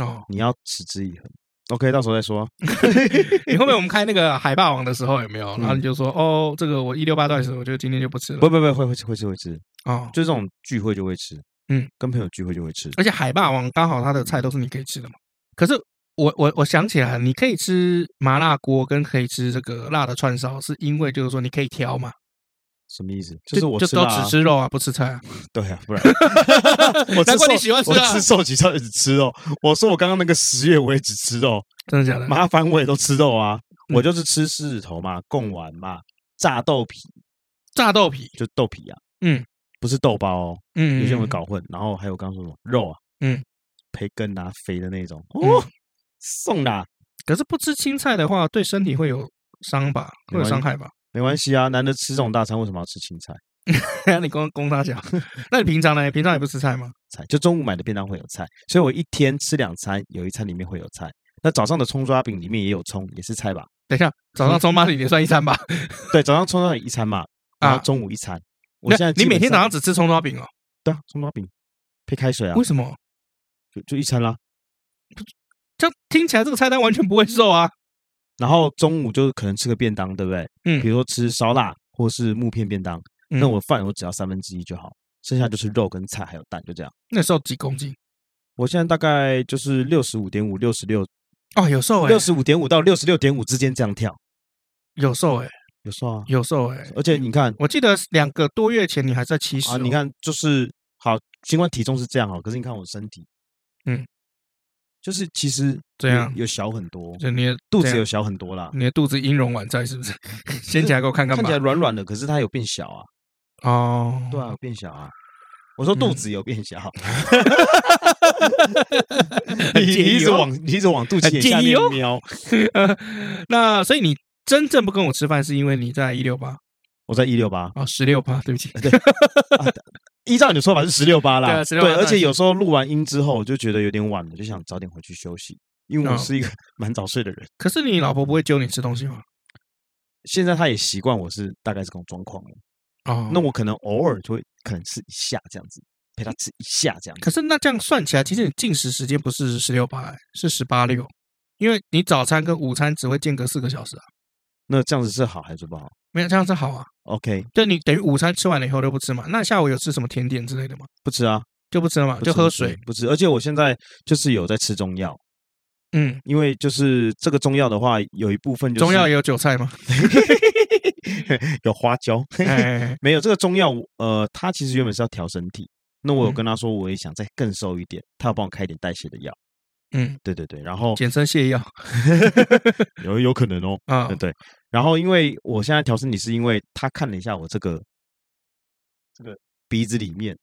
哦，你要持之以恒。OK，到时候再说。你后面我们开那个海霸王的时候有没有？然后你就说哦，这个我一六八断食，我觉得今天就不吃了。不不不，会会吃会吃会吃哦，就这种聚会就会吃，嗯，跟朋友聚会就会吃。而且海霸王刚好他的菜都是你可以吃的嘛。可是我我我想起来，你可以吃麻辣锅跟可以吃这个辣的串烧，是因为就是说你可以挑嘛。什么意思？就是我就都只吃肉啊，不吃菜啊？对啊，不然 我难怪你喜欢吃啊！我吃瘦几超也只吃肉。我说我刚刚那个十月我也只吃肉，真的假的？麻烦我也都吃肉啊！我就是吃狮子头嘛，贡丸嘛，炸豆皮，炸豆皮就豆皮啊，嗯，不是豆包哦，嗯，有些人会搞混。然后还有刚刚说什么肉啊，嗯，培根啊，肥的那种哦，送的。可是不吃青菜的话，对身体会有伤吧？会有伤害吧？没关系啊，难得吃这种大餐，为什么要吃青菜？你光供他讲，那你平常呢？平常也不吃菜吗？菜就中午买的便当会有菜，所以我一天吃两餐，有一餐里面会有菜。那早上的葱抓饼里面也有葱，也是菜吧？等一下，早上葱抓饼也算一餐吧？对，早上葱抓饼一餐嘛，然后中午一餐。我现在你每天早上只吃葱抓饼哦？对啊，葱抓饼配开水啊？为什么？就就一餐啦。这样听起来这个菜单完全不会瘦啊。然后中午就是可能吃个便当，对不对？嗯，比如说吃烧腊或是木片便当，嗯、那我饭我只要三分之一就好，剩下就是肉跟菜还有蛋，就这样。那时候几公斤？我现在大概就是六十五点五、六十六哦，有瘦哎，六十五点五到六十六点五之间这样跳，有瘦哎，有瘦啊，有瘦哎，而且你看，我记得两个多月前你还在七十啊，你看就是好，尽管体重是这样哦，可是你看我身体，嗯。就是其实这样有小很多，就你的肚子有小很多啦。你的肚子音容宛在是不是？掀起来给我看看。看起来软软的，可是它有变小啊。哦，对啊，有变小啊。我说肚子有变小。你一直往你一直往肚脐下面瞄。那所以你真正不跟我吃饭，是因为你在一六八？我在一六八啊，十六八，对不起。对。依照你的说法是十六八啦，对，而且有时候录完音之后，我就觉得有点晚了，就想早点回去休息，因为我是一个蛮早睡的人。可是你老婆不会揪你吃东西吗？现在她也习惯我是大概这种状况了。哦，那我可能偶尔就会可能吃一下这样子，陪她吃一下这样子。可是那这样算起来，其实你进食时间不是十六八，是十八六，因为你早餐跟午餐只会间隔四个小时啊。那这样子是好还是不好？没有这样子好啊，OK。就你等于午餐吃完了以后都不吃嘛？那下午有吃什么甜点之类的吗？不吃啊，就不吃了嘛，就喝水，不吃。而且我现在就是有在吃中药，嗯，因为就是这个中药的话，有一部分就是中药也有韭菜吗？有花椒，没有这个中药，呃，它其实原本是要调身体。那我有跟他说，我也想再更瘦一点，他要帮我开一点代谢的药。嗯，对对对，然后简称泻药，有有可能哦。啊，对对。然后因为我现在调身体，是因为他看了一下我这个这个鼻子里面，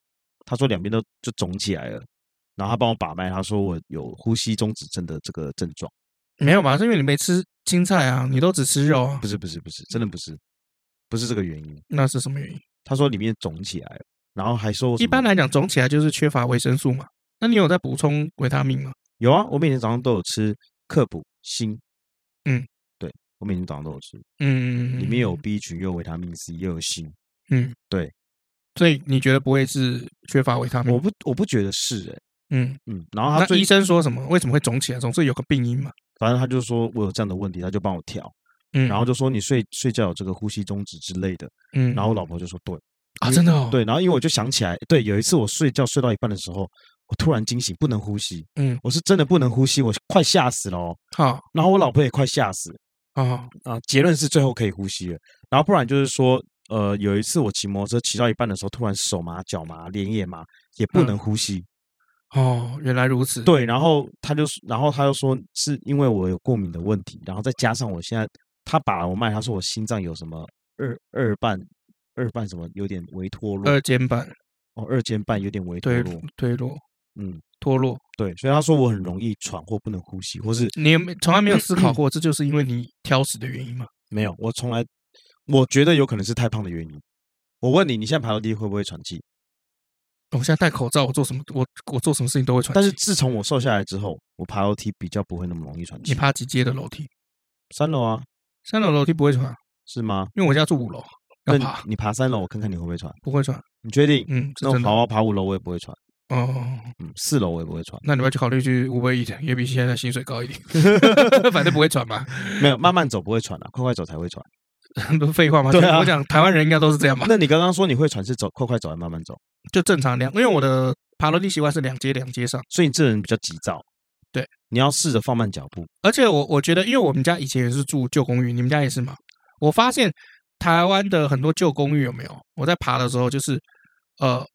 他说两边都就肿起来了，然后他帮我把脉，他说我有呼吸中止症的这个症状。没有吧？是因为你没吃青菜啊，你都只吃肉啊？不是不是不是，真的不是，不是这个原因。那是什么原因？他说里面肿起来了，然后还说，一般来讲肿起来就是缺乏维生素嘛。那你有在补充维他命吗？有啊，我每天早上都有吃克补锌，嗯，对，我每天早上都有吃，嗯，里面有 B 群，又有维他命 C，又有锌，嗯，对，所以你觉得不会是缺乏维他命？我不，我不觉得是，欸，哎，嗯嗯，然后他那医生说什么？为什么会肿起来？总是有个病因嘛？反正他就说我有这样的问题，他就帮我调，嗯，然后就说你睡睡觉有这个呼吸中止之类的，嗯，然后我老婆就说对啊，真的哦，对，然后因为我就想起来，对，有一次我睡觉睡到一半的时候。我突然惊醒，不能呼吸。嗯，我是真的不能呼吸，我快吓死了哦。好，然后我老婆也快吓死。啊啊！结论是最后可以呼吸了。然后不然就是说，呃，有一次我骑摩托车骑到一半的时候，突然手麻、脚麻、脸也麻，也不能呼吸。哦，原来如此。对，然后他就，然后他就说是因为我有过敏的问题，然后再加上我现在他把了我脉，他说我心脏有什么二二半二半什么有点微脱落，二尖瓣哦，二尖瓣有点微脱落，脱落，嗯，脱落。对，所以他说我很容易喘或不能呼吸，或是你没从来没有思考过，这就是因为你挑食的原因吗？没有，我从来我觉得有可能是太胖的原因。我问你，你现在爬楼梯会不会喘气？我现在戴口罩，我做什么我我做什么事情都会喘气。但是自从我瘦下来之后，我爬楼梯比较不会那么容易喘气。你爬几阶的楼梯？三楼啊，三楼楼梯不会喘，是吗？因为我家住五楼，要爬。你爬三楼，我看看你会不会喘。不会喘，你确定？嗯，那我爬爬五楼我也不会喘。哦，嗯，四楼我也不会喘。那你要去考虑去五倍一点，也比现在薪水高一点。反正不会喘嘛。没有，慢慢走不会喘啊，快快走才会喘。很多废话吗？对啊，我讲台湾人应该都是这样嘛。那你刚刚说你会喘是走快快走还是慢慢走？就正常两，因为我的爬楼梯习惯是两阶两阶上，所以你这人比较急躁。对，你要试着放慢脚步。而且我我觉得，因为我们家以前也是住旧公寓，你们家也是吗？我发现台湾的很多旧公寓有没有？我在爬的时候就是呃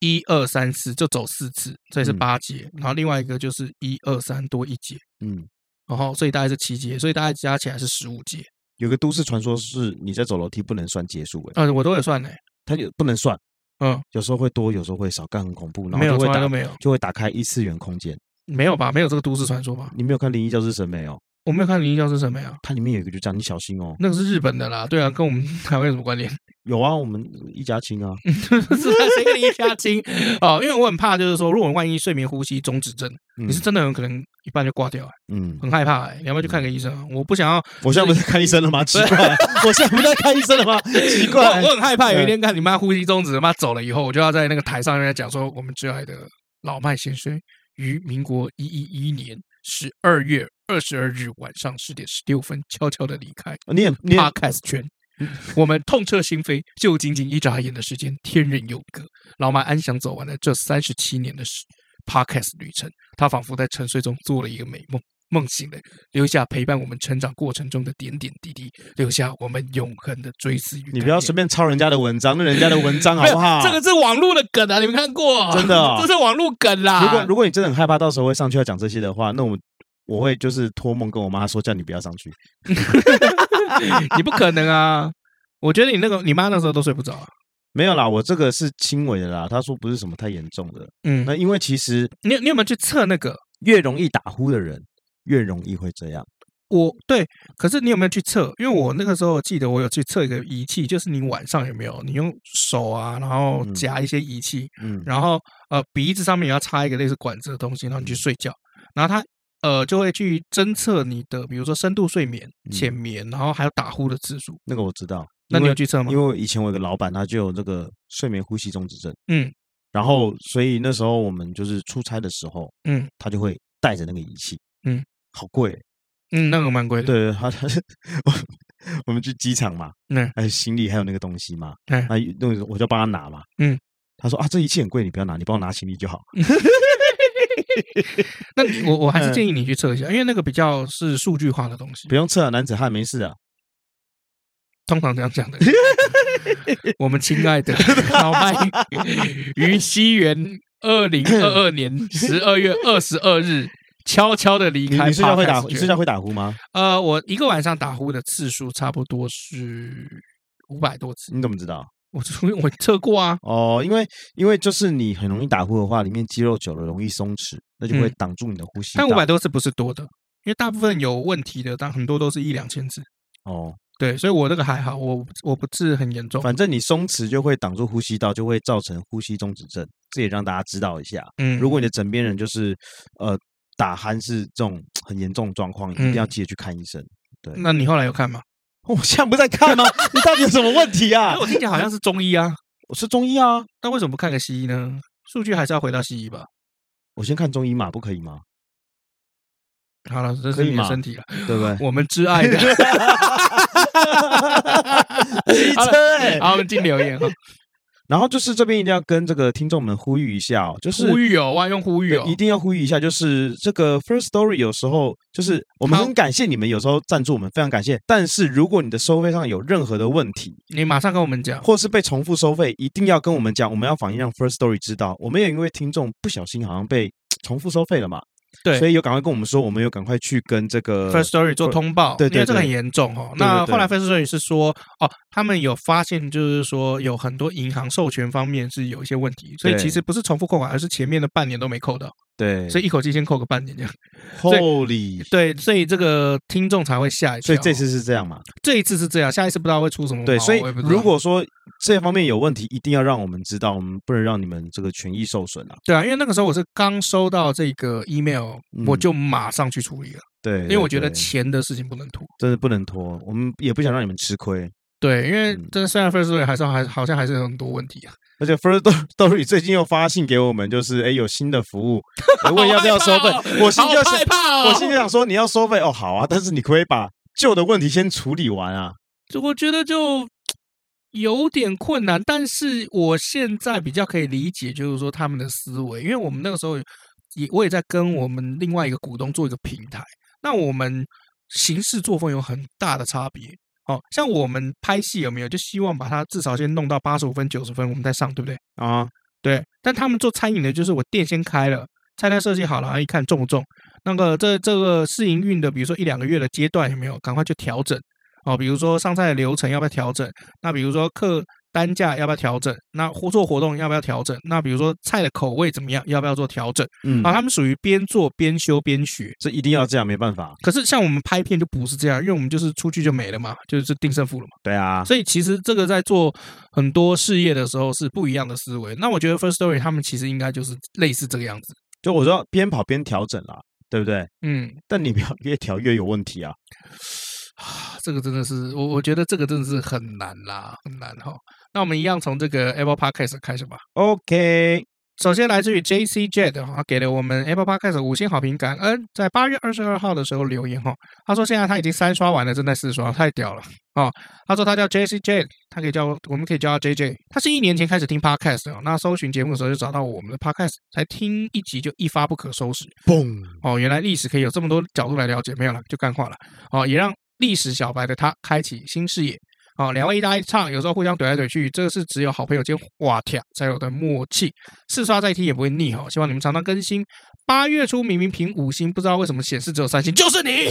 一二三四就走四次，这也是八节，然后另外一个就是一二三多一节，嗯，然后所以大概是七节，所以大概加起来是十五节。有个都市传说是你在走楼梯不能算阶数，呃，我都有算诶，它就不能算，嗯，有时候会多，有时候会少，干很恐怖。然后就会没有，从来都没有，就会打开异次元空间。没有吧？没有这个都市传说吧？你没有看《灵异教师神》没有？我没有看《灵异教师什么呀？它里面有一个就叫你小心哦，那个是日本的啦，对啊，跟我们 台湾有什么关联？有啊，我们一家亲啊，是 谁跟你一家亲？哦，因为我很怕，就是说，如果万一睡眠呼吸中止症，你是真的有可能一半就挂掉，嗯，很害怕，哎，你要不要去看个医生？我不想要，我现在不是看医生了吗？奇怪，我现在不在看医生了吗？奇怪，我很害怕有一天看你妈呼吸中止，妈走了以后，我就要在那个台上面讲说，我们挚爱的老麦先生于民国一一一年十二月二十二日晚上十点十六分悄悄的离开。你也 Podcast 圈。我们痛彻心扉，就仅仅一眨眼的时间，天人永隔。老马安详走完了这三十七年的 Podcast 旅程，他仿佛在沉睡中做了一个美梦，梦醒了，留下陪伴我们成长过程中的点点滴滴，留下我们永恒的追思与。你不要随便抄人家的文章，那人家的文章好不好？这个是网络的梗啊，你们看过？真的、哦，这是网络梗啦。如果如果你真的很害怕，到时候会上去要讲这些的话，那我我会就是托梦跟我妈说，叫你不要上去。你不可能啊！我觉得你那个你妈那时候都睡不着啊。没有啦，我这个是轻微的啦。他说不是什么太严重的。嗯，那因为其实你你有没有去测那个越容易打呼的人越容易会这样？我对，可是你有没有去测？因为我那个时候记得我有去测一个仪器，就是你晚上有没有你用手啊，然后夹一些仪器，嗯，然后呃鼻子上面也要插一个类似管子的东西，然后你去睡觉，然后它。呃，就会去侦测你的，比如说深度睡眠、浅眠，然后还有打呼的次数。那个我知道，那你有去测吗？因为以前我有个老板，他就有这个睡眠呼吸中止症。嗯，然后所以那时候我们就是出差的时候，嗯，他就会带着那个仪器。嗯，好贵。嗯，那个蛮贵的。对，他他我 我们去机场嘛，嗯，还有行李还有那个东西嘛，嗯，那那个我就帮他拿嘛。嗯，他说啊，这仪器很贵，你不要拿，你帮我拿行李就好。那我我还是建议你去测一下，因为那个比较是数据化的东西。不用测啊，男子汉没事啊。通常这样讲的。我们亲爱的 老麦于西元二零二二年十二月二十二日悄悄的离开。你睡觉会打？你睡觉会打呼吗？呃，我一个晚上打呼的次数差不多是五百多次。你怎么知道？我我测过啊，哦，因为因为就是你很容易打呼的话，里面肌肉久了容易松弛，那就会挡住你的呼吸。但五百多次不是多的，因为大部分有问题的，但很多都是一两千次。哦，对，所以我这个还好，我我不是很严重。反正你松弛就会挡住呼吸道，就会造成呼吸中止症。这也让大家知道一下。嗯，如果你的枕边人就是呃打鼾是这种很严重的状况，一定要记得去看医生。对，那你后来有看吗？我现在不在看吗？你到底有什么问题啊？我听起来好像是中医啊，我是中医啊，那为什么不看个西医呢？数据还是要回到西医吧。我先看中医嘛，不可以吗？好了，这是你的身体了，对不对？我们挚爱的 机车欸，好，我们进留言哈。然后就是这边一定要跟这个听众们呼吁一下哦，就是呼吁哦，万用呼吁哦，一定要呼吁一下，就是这个 First Story 有时候就是我们很感谢你们有时候赞助我们，非常感谢。但是如果你的收费上有任何的问题，你马上跟我们讲，或是被重复收费，一定要跟我们讲，我们要反映让 First Story 知道。我们也因为听众不小心好像被重复收费了嘛。对，所以有赶快跟我们说，我们有赶快去跟这个 First Story 做通报，对，对，对，因为这个很严重哦。那后来 First Story 是说，哦，他们有发现，就是说有很多银行授权方面是有一些问题，所以其实不是重复扣款，而是前面的半年都没扣到。对，所以一口气先扣个半年这样。Holy，对，所以这个听众才会下一次。所以这次是这样嘛？这一次是这样，下一次不知道会出什么。对，所以如果说这方面有问题，一定要让我们知道，我们不能让你们这个权益受损啊。对啊，因为那个时候我是刚收到这个 email，我就马上去处理了。对，因为我觉得钱的事情不能拖，真的不能拖。我们也不想让你们吃亏。对，因为这虽然 Firstory 还是还好像还是有很多问题啊。而且 Firstory 最近又发信给我们，就是哎有新的服务，问要不要收费。我心就害怕，我心就想说你要收费哦，好啊，但是你可以把旧的问题先处理完啊。我觉得就有点困难，但是我现在比较可以理解，就是说他们的思维，因为我们那个时候也我也在跟我们另外一个股东做一个平台，那我们行事作风有很大的差别。哦，像我们拍戏有没有就希望把它至少先弄到八十五分、九十分，我们再上，对不对？啊，对。但他们做餐饮的，就是我店先开了，菜单设计好了，然后一看重不重，那个这这个试营运的，比如说一两个月的阶段有没有，赶快去调整。哦，比如说上菜的流程要不要调整？那比如说客。单价要不要调整？那做活动要不要调整？那比如说菜的口味怎么样？要不要做调整？嗯，啊，他们属于边做边修边学，这一定要这样，没办法。可是像我们拍片就不是这样，因为我们就是出去就没了嘛，就是定胜负了嘛。对啊，所以其实这个在做很多事业的时候是不一样的思维。那我觉得 First Story 他们其实应该就是类似这个样子。就我说边跑边调整啦，对不对？嗯，但你不要越调越有问题啊。啊，这个真的是我，我觉得这个真的是很难啦，很难哈。那我们一样从这个 Apple Podcast 开始吧。OK，首先来自于 JC Jet 哈，给了我们 Apple Podcast 五星好评，感恩。在八月二十二号的时候留言哈，他说现在他已经三刷完了，正在四刷，太屌了哦！他说他叫 JC Jet，他可以叫我们可以叫他 JJ。他是一年前开始听 Podcast 哦，那搜寻节目的时候就找到我们的 Podcast，才听一集就一发不可收拾。嘣哦，原来历史可以有这么多角度来了解，没有了就干话了哦，也让。历史小白的他开启新视野，好，两位一搭一唱，有时候互相怼来怼去，这个是只有好朋友间哇跳才有的默契。四刷再听也不会腻哈，希望你们常常更新。八月初明明评五星，不知道为什么显示只有三星，就是你，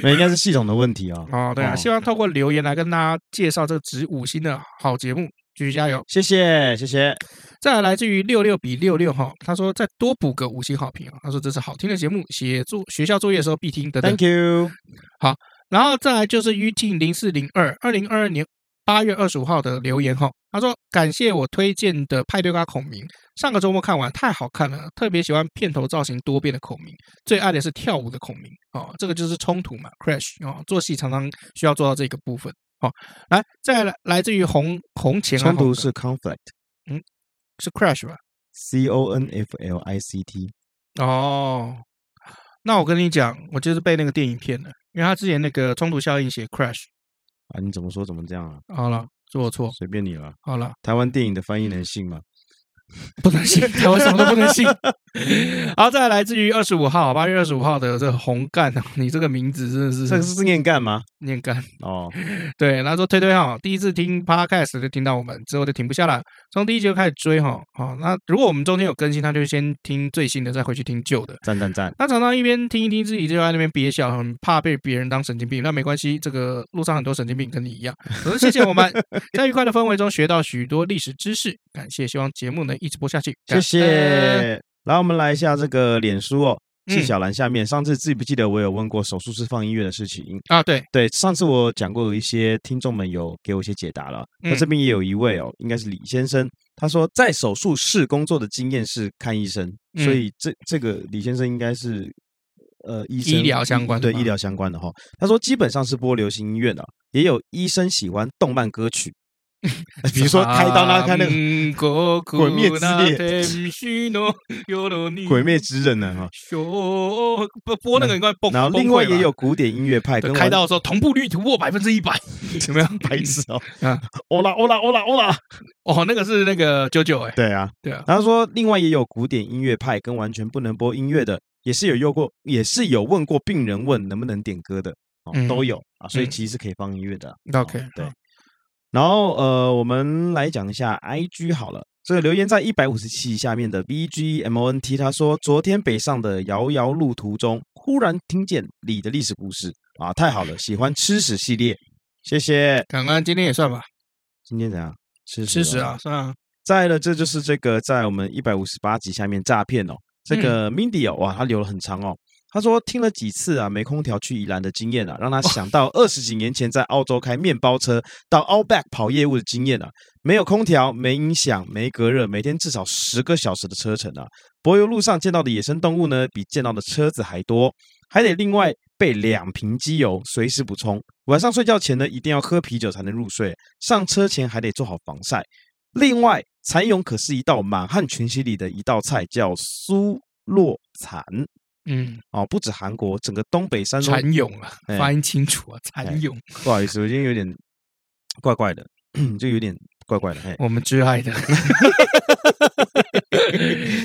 那应该是系统的问题啊。哦，对啊，希望透过留言来跟大家介绍这个值五星的好节目，继续加油，谢谢谢谢。再来，来自于六六比六六哈，他说再多补个五星好评啊，他说这是好听的节目，写作学校作业的时候必听等等。Thank you，好。然后再来就是 UT 零四零二二零二二年八月二十五号的留言哈，他说感谢我推荐的派对咖孔明，上个周末看完太好看了，特别喜欢片头造型多变的孔明，最爱的是跳舞的孔明哦，这个就是冲突嘛，crash 哦，做戏常常需要做到这个部分哦。来，再来来自于红红钱冲突是 conflict，嗯，是 crash 吧？C O N F L I C T 哦。那我跟你讲，我就是被那个电影骗了，因为他之前那个冲突效应写 crash 啊，你怎么说怎么这样啊？好了，是我错，随便你了。好了，台湾电影的翻译能信吗？不能信，台湾什么都不能信。好，再来，来自于二十五号，八月二十五号的这个红干，你这个名字真的是，这个是念干吗？念干哦，对，他说推推哈，第一次听 Podcast 就听到我们，之后就停不下来，从第一集就开始追哈。好，那如果我们中间有更新，他就先听最新的，再回去听旧的。赞赞赞！他常常一边听一听自己，就在那边憋笑，很怕被别人当神经病。那没关系，这个路上很多神经病跟你一样。可是谢谢我们，在愉快的氛围中学到许多历史知识，感谢，希望节目能一直播下去。谢谢。来，我们来一下这个脸书哦，谢小兰。下面上次记不记得我有问过手术室放音乐的事情啊？对对，上次我讲过，有一些听众们有给我一些解答了。那这边也有一位哦，应该是李先生，他说在手术室工作的经验是看医生，所以这这个李先生应该是呃医生医疗相关，对医疗相关的哈。他说基本上是播流行音乐的，也有医生喜欢动漫歌曲。比如说 开刀那看那个鬼灭之刃，鬼灭之刃呢哈，不播那个应该崩。然后另外也有古典音乐派，跟开刀的时候同步率突破百分之一百，怎么样？白痴哦，啊，欧啦欧啦欧啦欧啦，哦，那个是那个九九哎，对啊。对啊。然后说另外也有古典音乐派跟完全不能播音乐的，也是有用过，也是有问过病人问能不能点歌的，哦，都有啊，所以其实是可以放音乐的。OK，对。然后呃，我们来讲一下 IG 好了。这个留言在一百五十七下面的 VGMONT，他说昨天北上的遥遥路途中，忽然听见李的历史故事啊，太好了，喜欢吃屎系列，谢谢。刚刚今天也算吧，今天怎样？吃吃屎啊，算啊。再了，这就是这个在我们一百五十八集下面诈骗哦，这个 Mindy 哦，哇，他留了很长哦。他说听了几次啊，没空调去宜兰的经验啊，让他想到二十几年前在澳洲开面包车到 Outback 跑业务的经验啊。没有空调，没音响，没隔热，每天至少十个小时的车程啊。柏油路上见到的野生动物呢，比见到的车子还多，还得另外备两瓶机油，随时补充。晚上睡觉前呢，一定要喝啤酒才能入睡。上车前还得做好防晒。另外，蚕蛹可是一道满汉全席里的一道菜，叫苏洛蚕。嗯，哦，不止韩国，整个东北山东蚕蛹啊，发音清楚啊，蚕蛹。不好意思，我今天有点怪怪的，就有点怪怪的。我们挚爱的，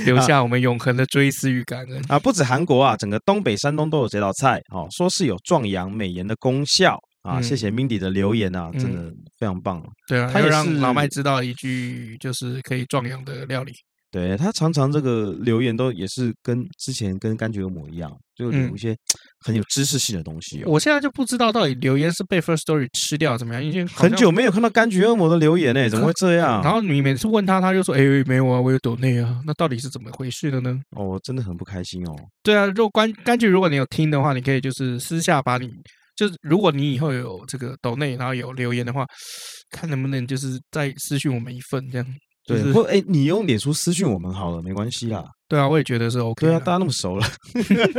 留下我们永恒的追思与感恩啊！不止韩国啊，整个东北山东都有这道菜，哦，说是有壮阳美颜的功效啊！谢谢 Mindy 的留言啊，真的非常棒。对啊，他也让老麦知道一句，就是可以壮阳的料理。对，他常常这个留言都也是跟之前跟柑橘恶魔一样，就有一些 很有知识性的东西。我现在就不知道到底留言是被 First Story 吃掉怎么样，因为很久没有看到柑橘恶魔的留言呢，怎么会这 样？然后你每次问他，他就说：“哎，没有啊，我有抖内啊。”那到底是怎么回事的呢？哦，真的很不开心哦。对啊，如果柑柑橘，如果你有听的话，你可以就是私下把你，就是如果你以后有这个抖内，然后有留言的话，看能不能就是再私讯我们一份这样。对，或哎，你用脸书私讯我们好了，没关系啦。对啊，我也觉得是 OK。对啊，大家那么熟了。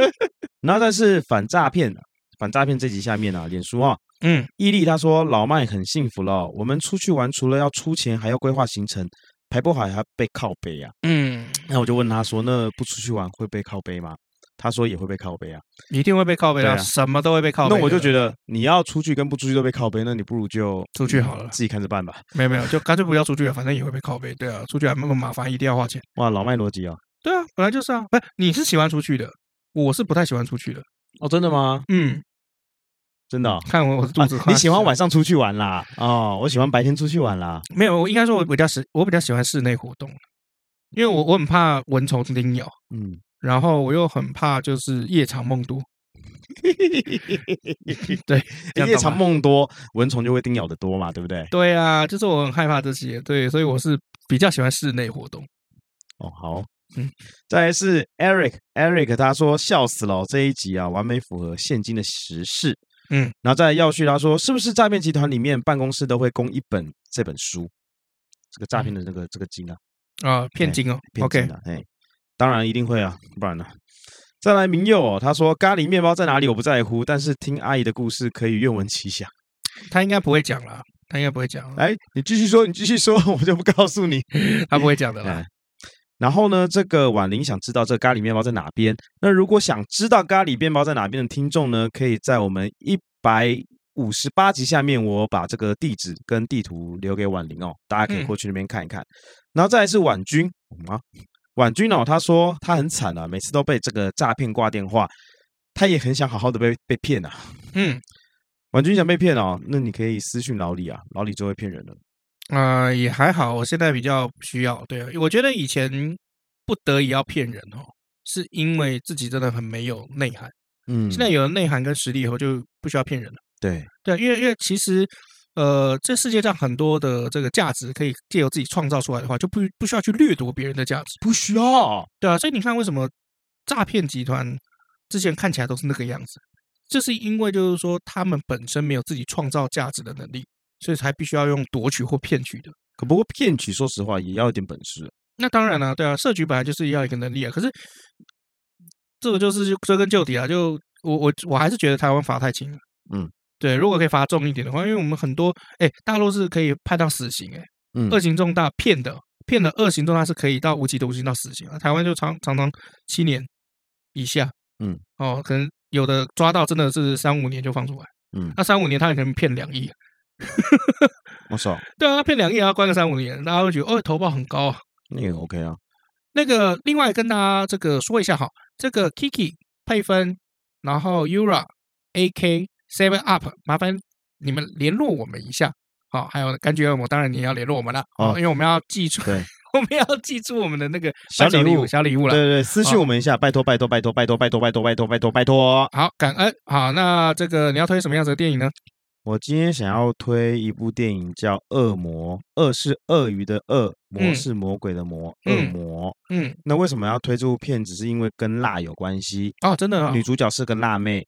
然后但是反诈骗，反诈骗这集下面啊，脸书啊，嗯，伊利他说老麦很幸福了。我们出去玩，除了要出钱，还要规划行程，排不好还要背靠背啊。嗯，那我就问他说，那不出去玩会被靠背吗？他说也会被靠背啊，一定会被靠背啊，什么都会被靠背。那我就觉得你要出去跟不出去都被靠背，那你不如就出去好了，自己看着办吧。没有没有，就干脆不要出去了，反正也会被靠背。对啊，出去还那么麻烦，一定要花钱。哇，老麦逻辑啊。对啊，本来就是啊，不是你是喜欢出去的，我是不太喜欢出去的。哦，真的吗？嗯，真的。看我我肚子，你喜欢晚上出去玩啦？哦，我喜欢白天出去玩啦。没有，我应该说我比较喜我比较喜欢室内活动，因为我我很怕蚊虫叮咬。嗯。然后我又很怕，就是夜长梦多。对，夜长梦多，蚊虫就会叮咬的多嘛，对不对？对啊，就是我很害怕这些，对，所以我是比较喜欢室内活动。哦，好，嗯，再来是 Eric，Eric 他说笑死了，这一集啊，完美符合现今的时事。嗯，然后再来耀旭他说，是不是诈骗集团里面办公室都会供一本这本书？这个诈骗的这个这个金啊，啊，骗金哦，OK，哎。当然一定会啊，不然呢？再来明佑哦，他说咖喱面包在哪里我不在乎，但是听阿姨的故事可以愿闻其详。他应该不会讲了，他应该不会讲。哎，你继续说，你继续说，我就不告诉你，他不会讲的啦。然后呢，这个婉玲想知道这个咖喱面包在哪边。那如果想知道咖喱面包在哪边的听众呢，可以在我们一百五十八集下面，我把这个地址跟地图留给婉玲哦，大家可以过去那边看一看。嗯、然后再来是婉君啊。婉君哦，他说他很惨啊，每次都被这个诈骗挂电话，他也很想好好的被被骗啊。嗯，婉君想被骗哦，那你可以私讯老李啊，老李就会骗人了。啊、呃，也还好，我现在比较不需要。对啊，我觉得以前不得已要骗人哦，是因为自己真的很没有内涵。嗯，现在有了内涵跟实力以后，就不需要骗人了。对对，因为因为其实。呃，这世界上很多的这个价值可以借由自己创造出来的话，就不不需要去掠夺别人的价值，不需要，对啊。所以你看，为什么诈骗集团之前看起来都是那个样子？就是因为就是说他们本身没有自己创造价值的能力，所以才必须要用夺取或骗取的。可不过骗取，说实话也要一点本事。那当然了，啊，对啊，设局本来就是要一个能力啊。可是这个就是追根究底啊，就我我我还是觉得台湾罚太轻了。嗯。对，如果可以罚重一点的话，因为我们很多哎，大陆是可以判到死刑哎，嗯，恶行重大骗的骗的恶行重大是可以到无期徒刑到死刑啊。台湾就常常常七年以下，嗯，哦，可能有的抓到真的是三五年就放出来，嗯，那三五年他可能骗两亿，我操，对啊，骗两亿要关个三五年，大家会觉得哦，投报很高啊，那也 OK 啊。那个另外跟大家这个说一下哈，这个 Kiki 配分，然后 Ura AK Seven Up，麻烦你们联络我们一下，好，还有柑橘恶魔，当然你也要联络我们了，哦，因为我们要寄出，对，我们要寄出我们的那个小礼物，小礼物了，对对对，私信我们一下，拜托拜托拜托拜托拜托拜托拜托拜托拜托，好，感恩，好，那这个你要推什么样子的电影呢？我今天想要推一部电影叫《恶魔》，恶是鳄鱼的恶，魔是魔鬼的魔，恶魔。嗯，那为什么要推这部片？只是因为跟辣有关系哦，真的，女主角是个辣妹。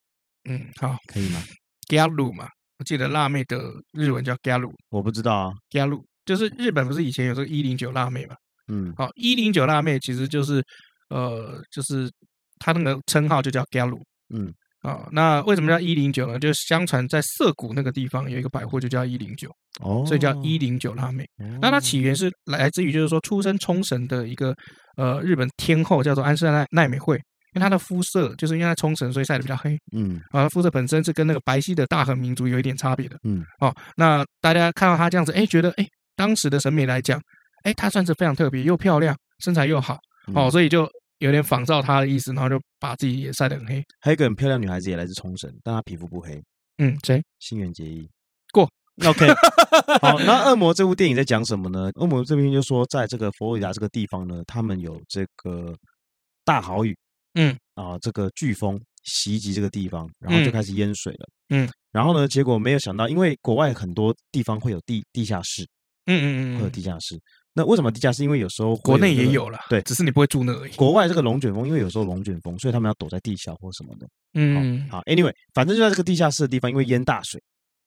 嗯，好，可以吗？Galu 嘛，我记得辣妹的日文叫 Galu，我不知道啊。Galu 就是日本不是以前有这个一零九辣妹嘛？嗯，好，一零九辣妹其实就是呃，就是她那个称号就叫 Galu。嗯。啊、哦，那为什么叫一零九呢？就是相传在涩谷那个地方有一个百货，就叫一零九，哦，所以叫一零九辣妹。哦、那它起源是来自于，就是说出身冲绳的一个呃日本天后，叫做安室奈奈美惠。因为她的肤色就是因为他冲绳，所以晒得比较黑。嗯，啊，肤色本身是跟那个白皙的大和民族有一点差别的。嗯，哦，那大家看到他这样子，哎，觉得哎，当时的审美来讲，哎，他算是非常特别，又漂亮，身材又好，哦，所以就。有点仿照他的意思，然后就把自己也晒得很黑。还有一个很漂亮女孩子也来自冲绳，但她皮肤不黑。嗯，谁？新垣结衣。过。OK。好，那恶魔这部电影在讲什么呢？恶魔这边就说，在这个佛罗里达这个地方呢，他们有这个大豪雨。嗯。啊，这个飓风袭击这个地方，然后就开始淹水了。嗯。然后呢，结果没有想到，因为国外很多地方会有地地下室。嗯嗯嗯。会有地下室。那为什么地下室？因为有时候国内也有了，对，只是你不会住那而已。国外这个龙卷风，因为有时候龙卷风，所以他们要躲在地下或什么的。嗯，好，好，Anyway，反正就在这个地下室的地方，因为淹大水，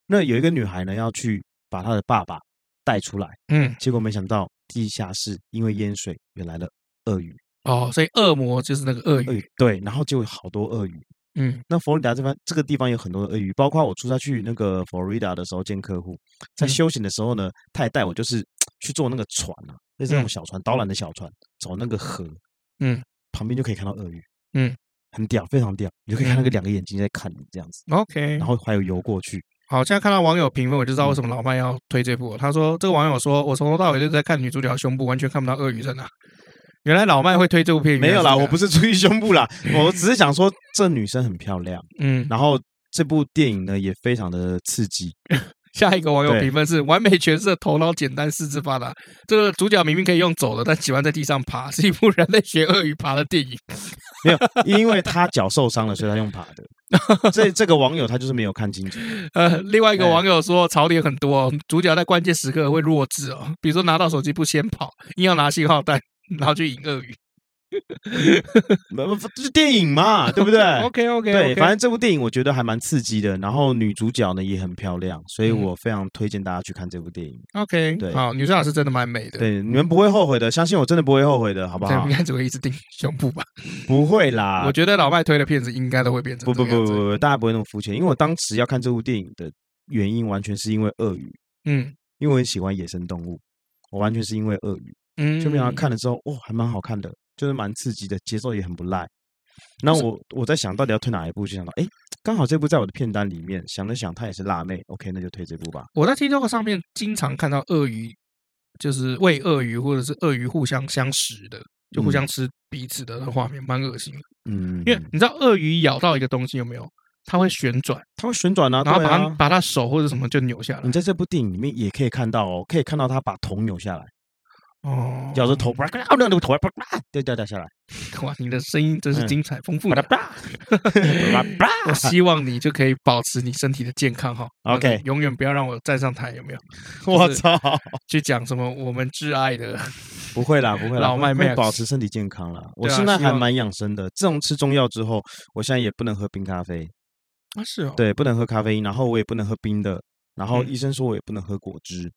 那有一个女孩呢要去把她的爸爸带出来，嗯，结果没想到地下室因为淹水，原来了鳄鱼哦，所以恶魔就是那个鳄鱼，对，然后就有好多鳄鱼。嗯，那佛罗里达这边这个地方有很多的鳄鱼，包括我出差去那个佛罗里达的时候见客户，在休息的时候呢，他也带我就是去坐那个船啊，那是那种小船，导览的小船，走那个河，嗯，旁边就可以看到鳄鱼，嗯，很屌，非常屌，你就可以看那个两个眼睛在看你这样子，OK，然后还有游过去。好，现在看到网友评分，我就知道为什么老麦要推这部。他说这个网友说我从头到尾就在看女主角的胸部，完全看不到鳄鱼在哪。原来老麦会推这部片，没有啦，我不是注意胸部啦，我只是想说这女生很漂亮，嗯，然后这部电影呢也非常的刺激。下一个网友评分是完美诠释，头脑简单，四肢发达。这个主角明明可以用走的，但喜欢在地上爬，是一部人类学鳄鱼爬的电影。没有，因为他脚受伤了，所以他用爬的。这这个网友他就是没有看清楚。呃，另外一个网友说槽点很多，主角在关键时刻会弱智哦，比如说拿到手机不先跑，硬要拿信号弹。然后去引鳄鱼，不不，这是电影嘛，对不对？OK OK，对，反正这部电影我觉得还蛮刺激的。然后女主角呢也很漂亮，所以我非常推荐大家去看这部电影。OK，对，好，女主角是真的蛮美的，对，你们不会后悔的，相信我，真的不会后悔的，好不 好？应该只会一直盯胸部吧？不会啦，我觉得老麦推的片子应该都会变成不不不不不，大家不会那么肤浅，因为我当时要看这部电影的原因，完全是因为鳄鱼，嗯，因为我很喜欢野生动物，我完全是因为鳄鱼。嗯，就没想到看了之后，哦，还蛮好看的，就是蛮刺激的，节奏也很不赖。那我我在想到底要推哪一部，就想到，哎，刚好这部在我的片单里面，想了想，它也是辣妹，OK，那就推这部吧。我在 TikTok 上面经常看到鳄鱼，就是喂鳄鱼或者是鳄鱼互相相食的，就互相吃彼此的画面，蛮恶心的。嗯，因为你知道鳄鱼咬到一个东西有没有？它会旋转，它会旋转啊，然后把它、啊、把它手或者什么就扭下来。你在这部电影里面也可以看到哦，可以看到它把头扭下来。哦，咬着头，啪啪，那个头啪啪掉掉掉下来。哇，你的声音真是精彩丰富的。我希望你就可以保持你身体的健康哈。OK，永远不要让我站上台，有没有？我操！去讲什么我们挚爱的？不会啦，不会啦，老麦妹保持身体健康啦。我现在还蛮养生的，自从吃中药之后，我现在也不能喝冰咖啡啊，是哦，对，不能喝咖啡因，然后我也不能喝冰的，然后医生说我也不能喝果汁，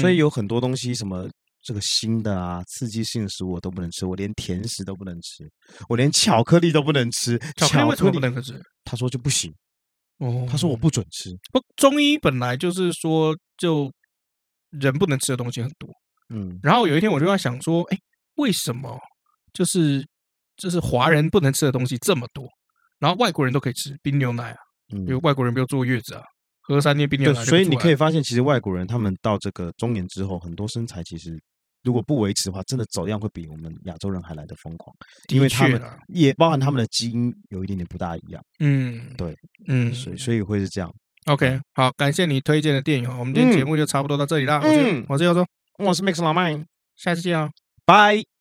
所以有很多东西什么。这个新的啊，刺激性的食物我都不能吃，我连甜食都不能吃，我连巧克力都不能吃。巧克力为什么不能吃？他说就不行，哦，他说我不准吃。不，中医本来就是说，就人不能吃的东西很多。嗯，然后有一天我就在想说，哎，为什么就是就是华人不能吃的东西这么多，然后外国人都可以吃冰牛奶啊？嗯，比如外国人比如坐月子啊，喝三天冰牛奶。所以你可以发现，其实外国人他们到这个中年之后，很多身材其实。如果不维持的话，真的走样会比我们亚洲人还来的疯狂，因为他们也包含他们的基因有一点点不大一样。嗯，对，嗯，所以所以会是这样。OK，好，感谢你推荐的电影，我们今天节目就差不多到这里啦。嗯，我是我是耀宗，我是 Mix 老麦，下次见啊，拜。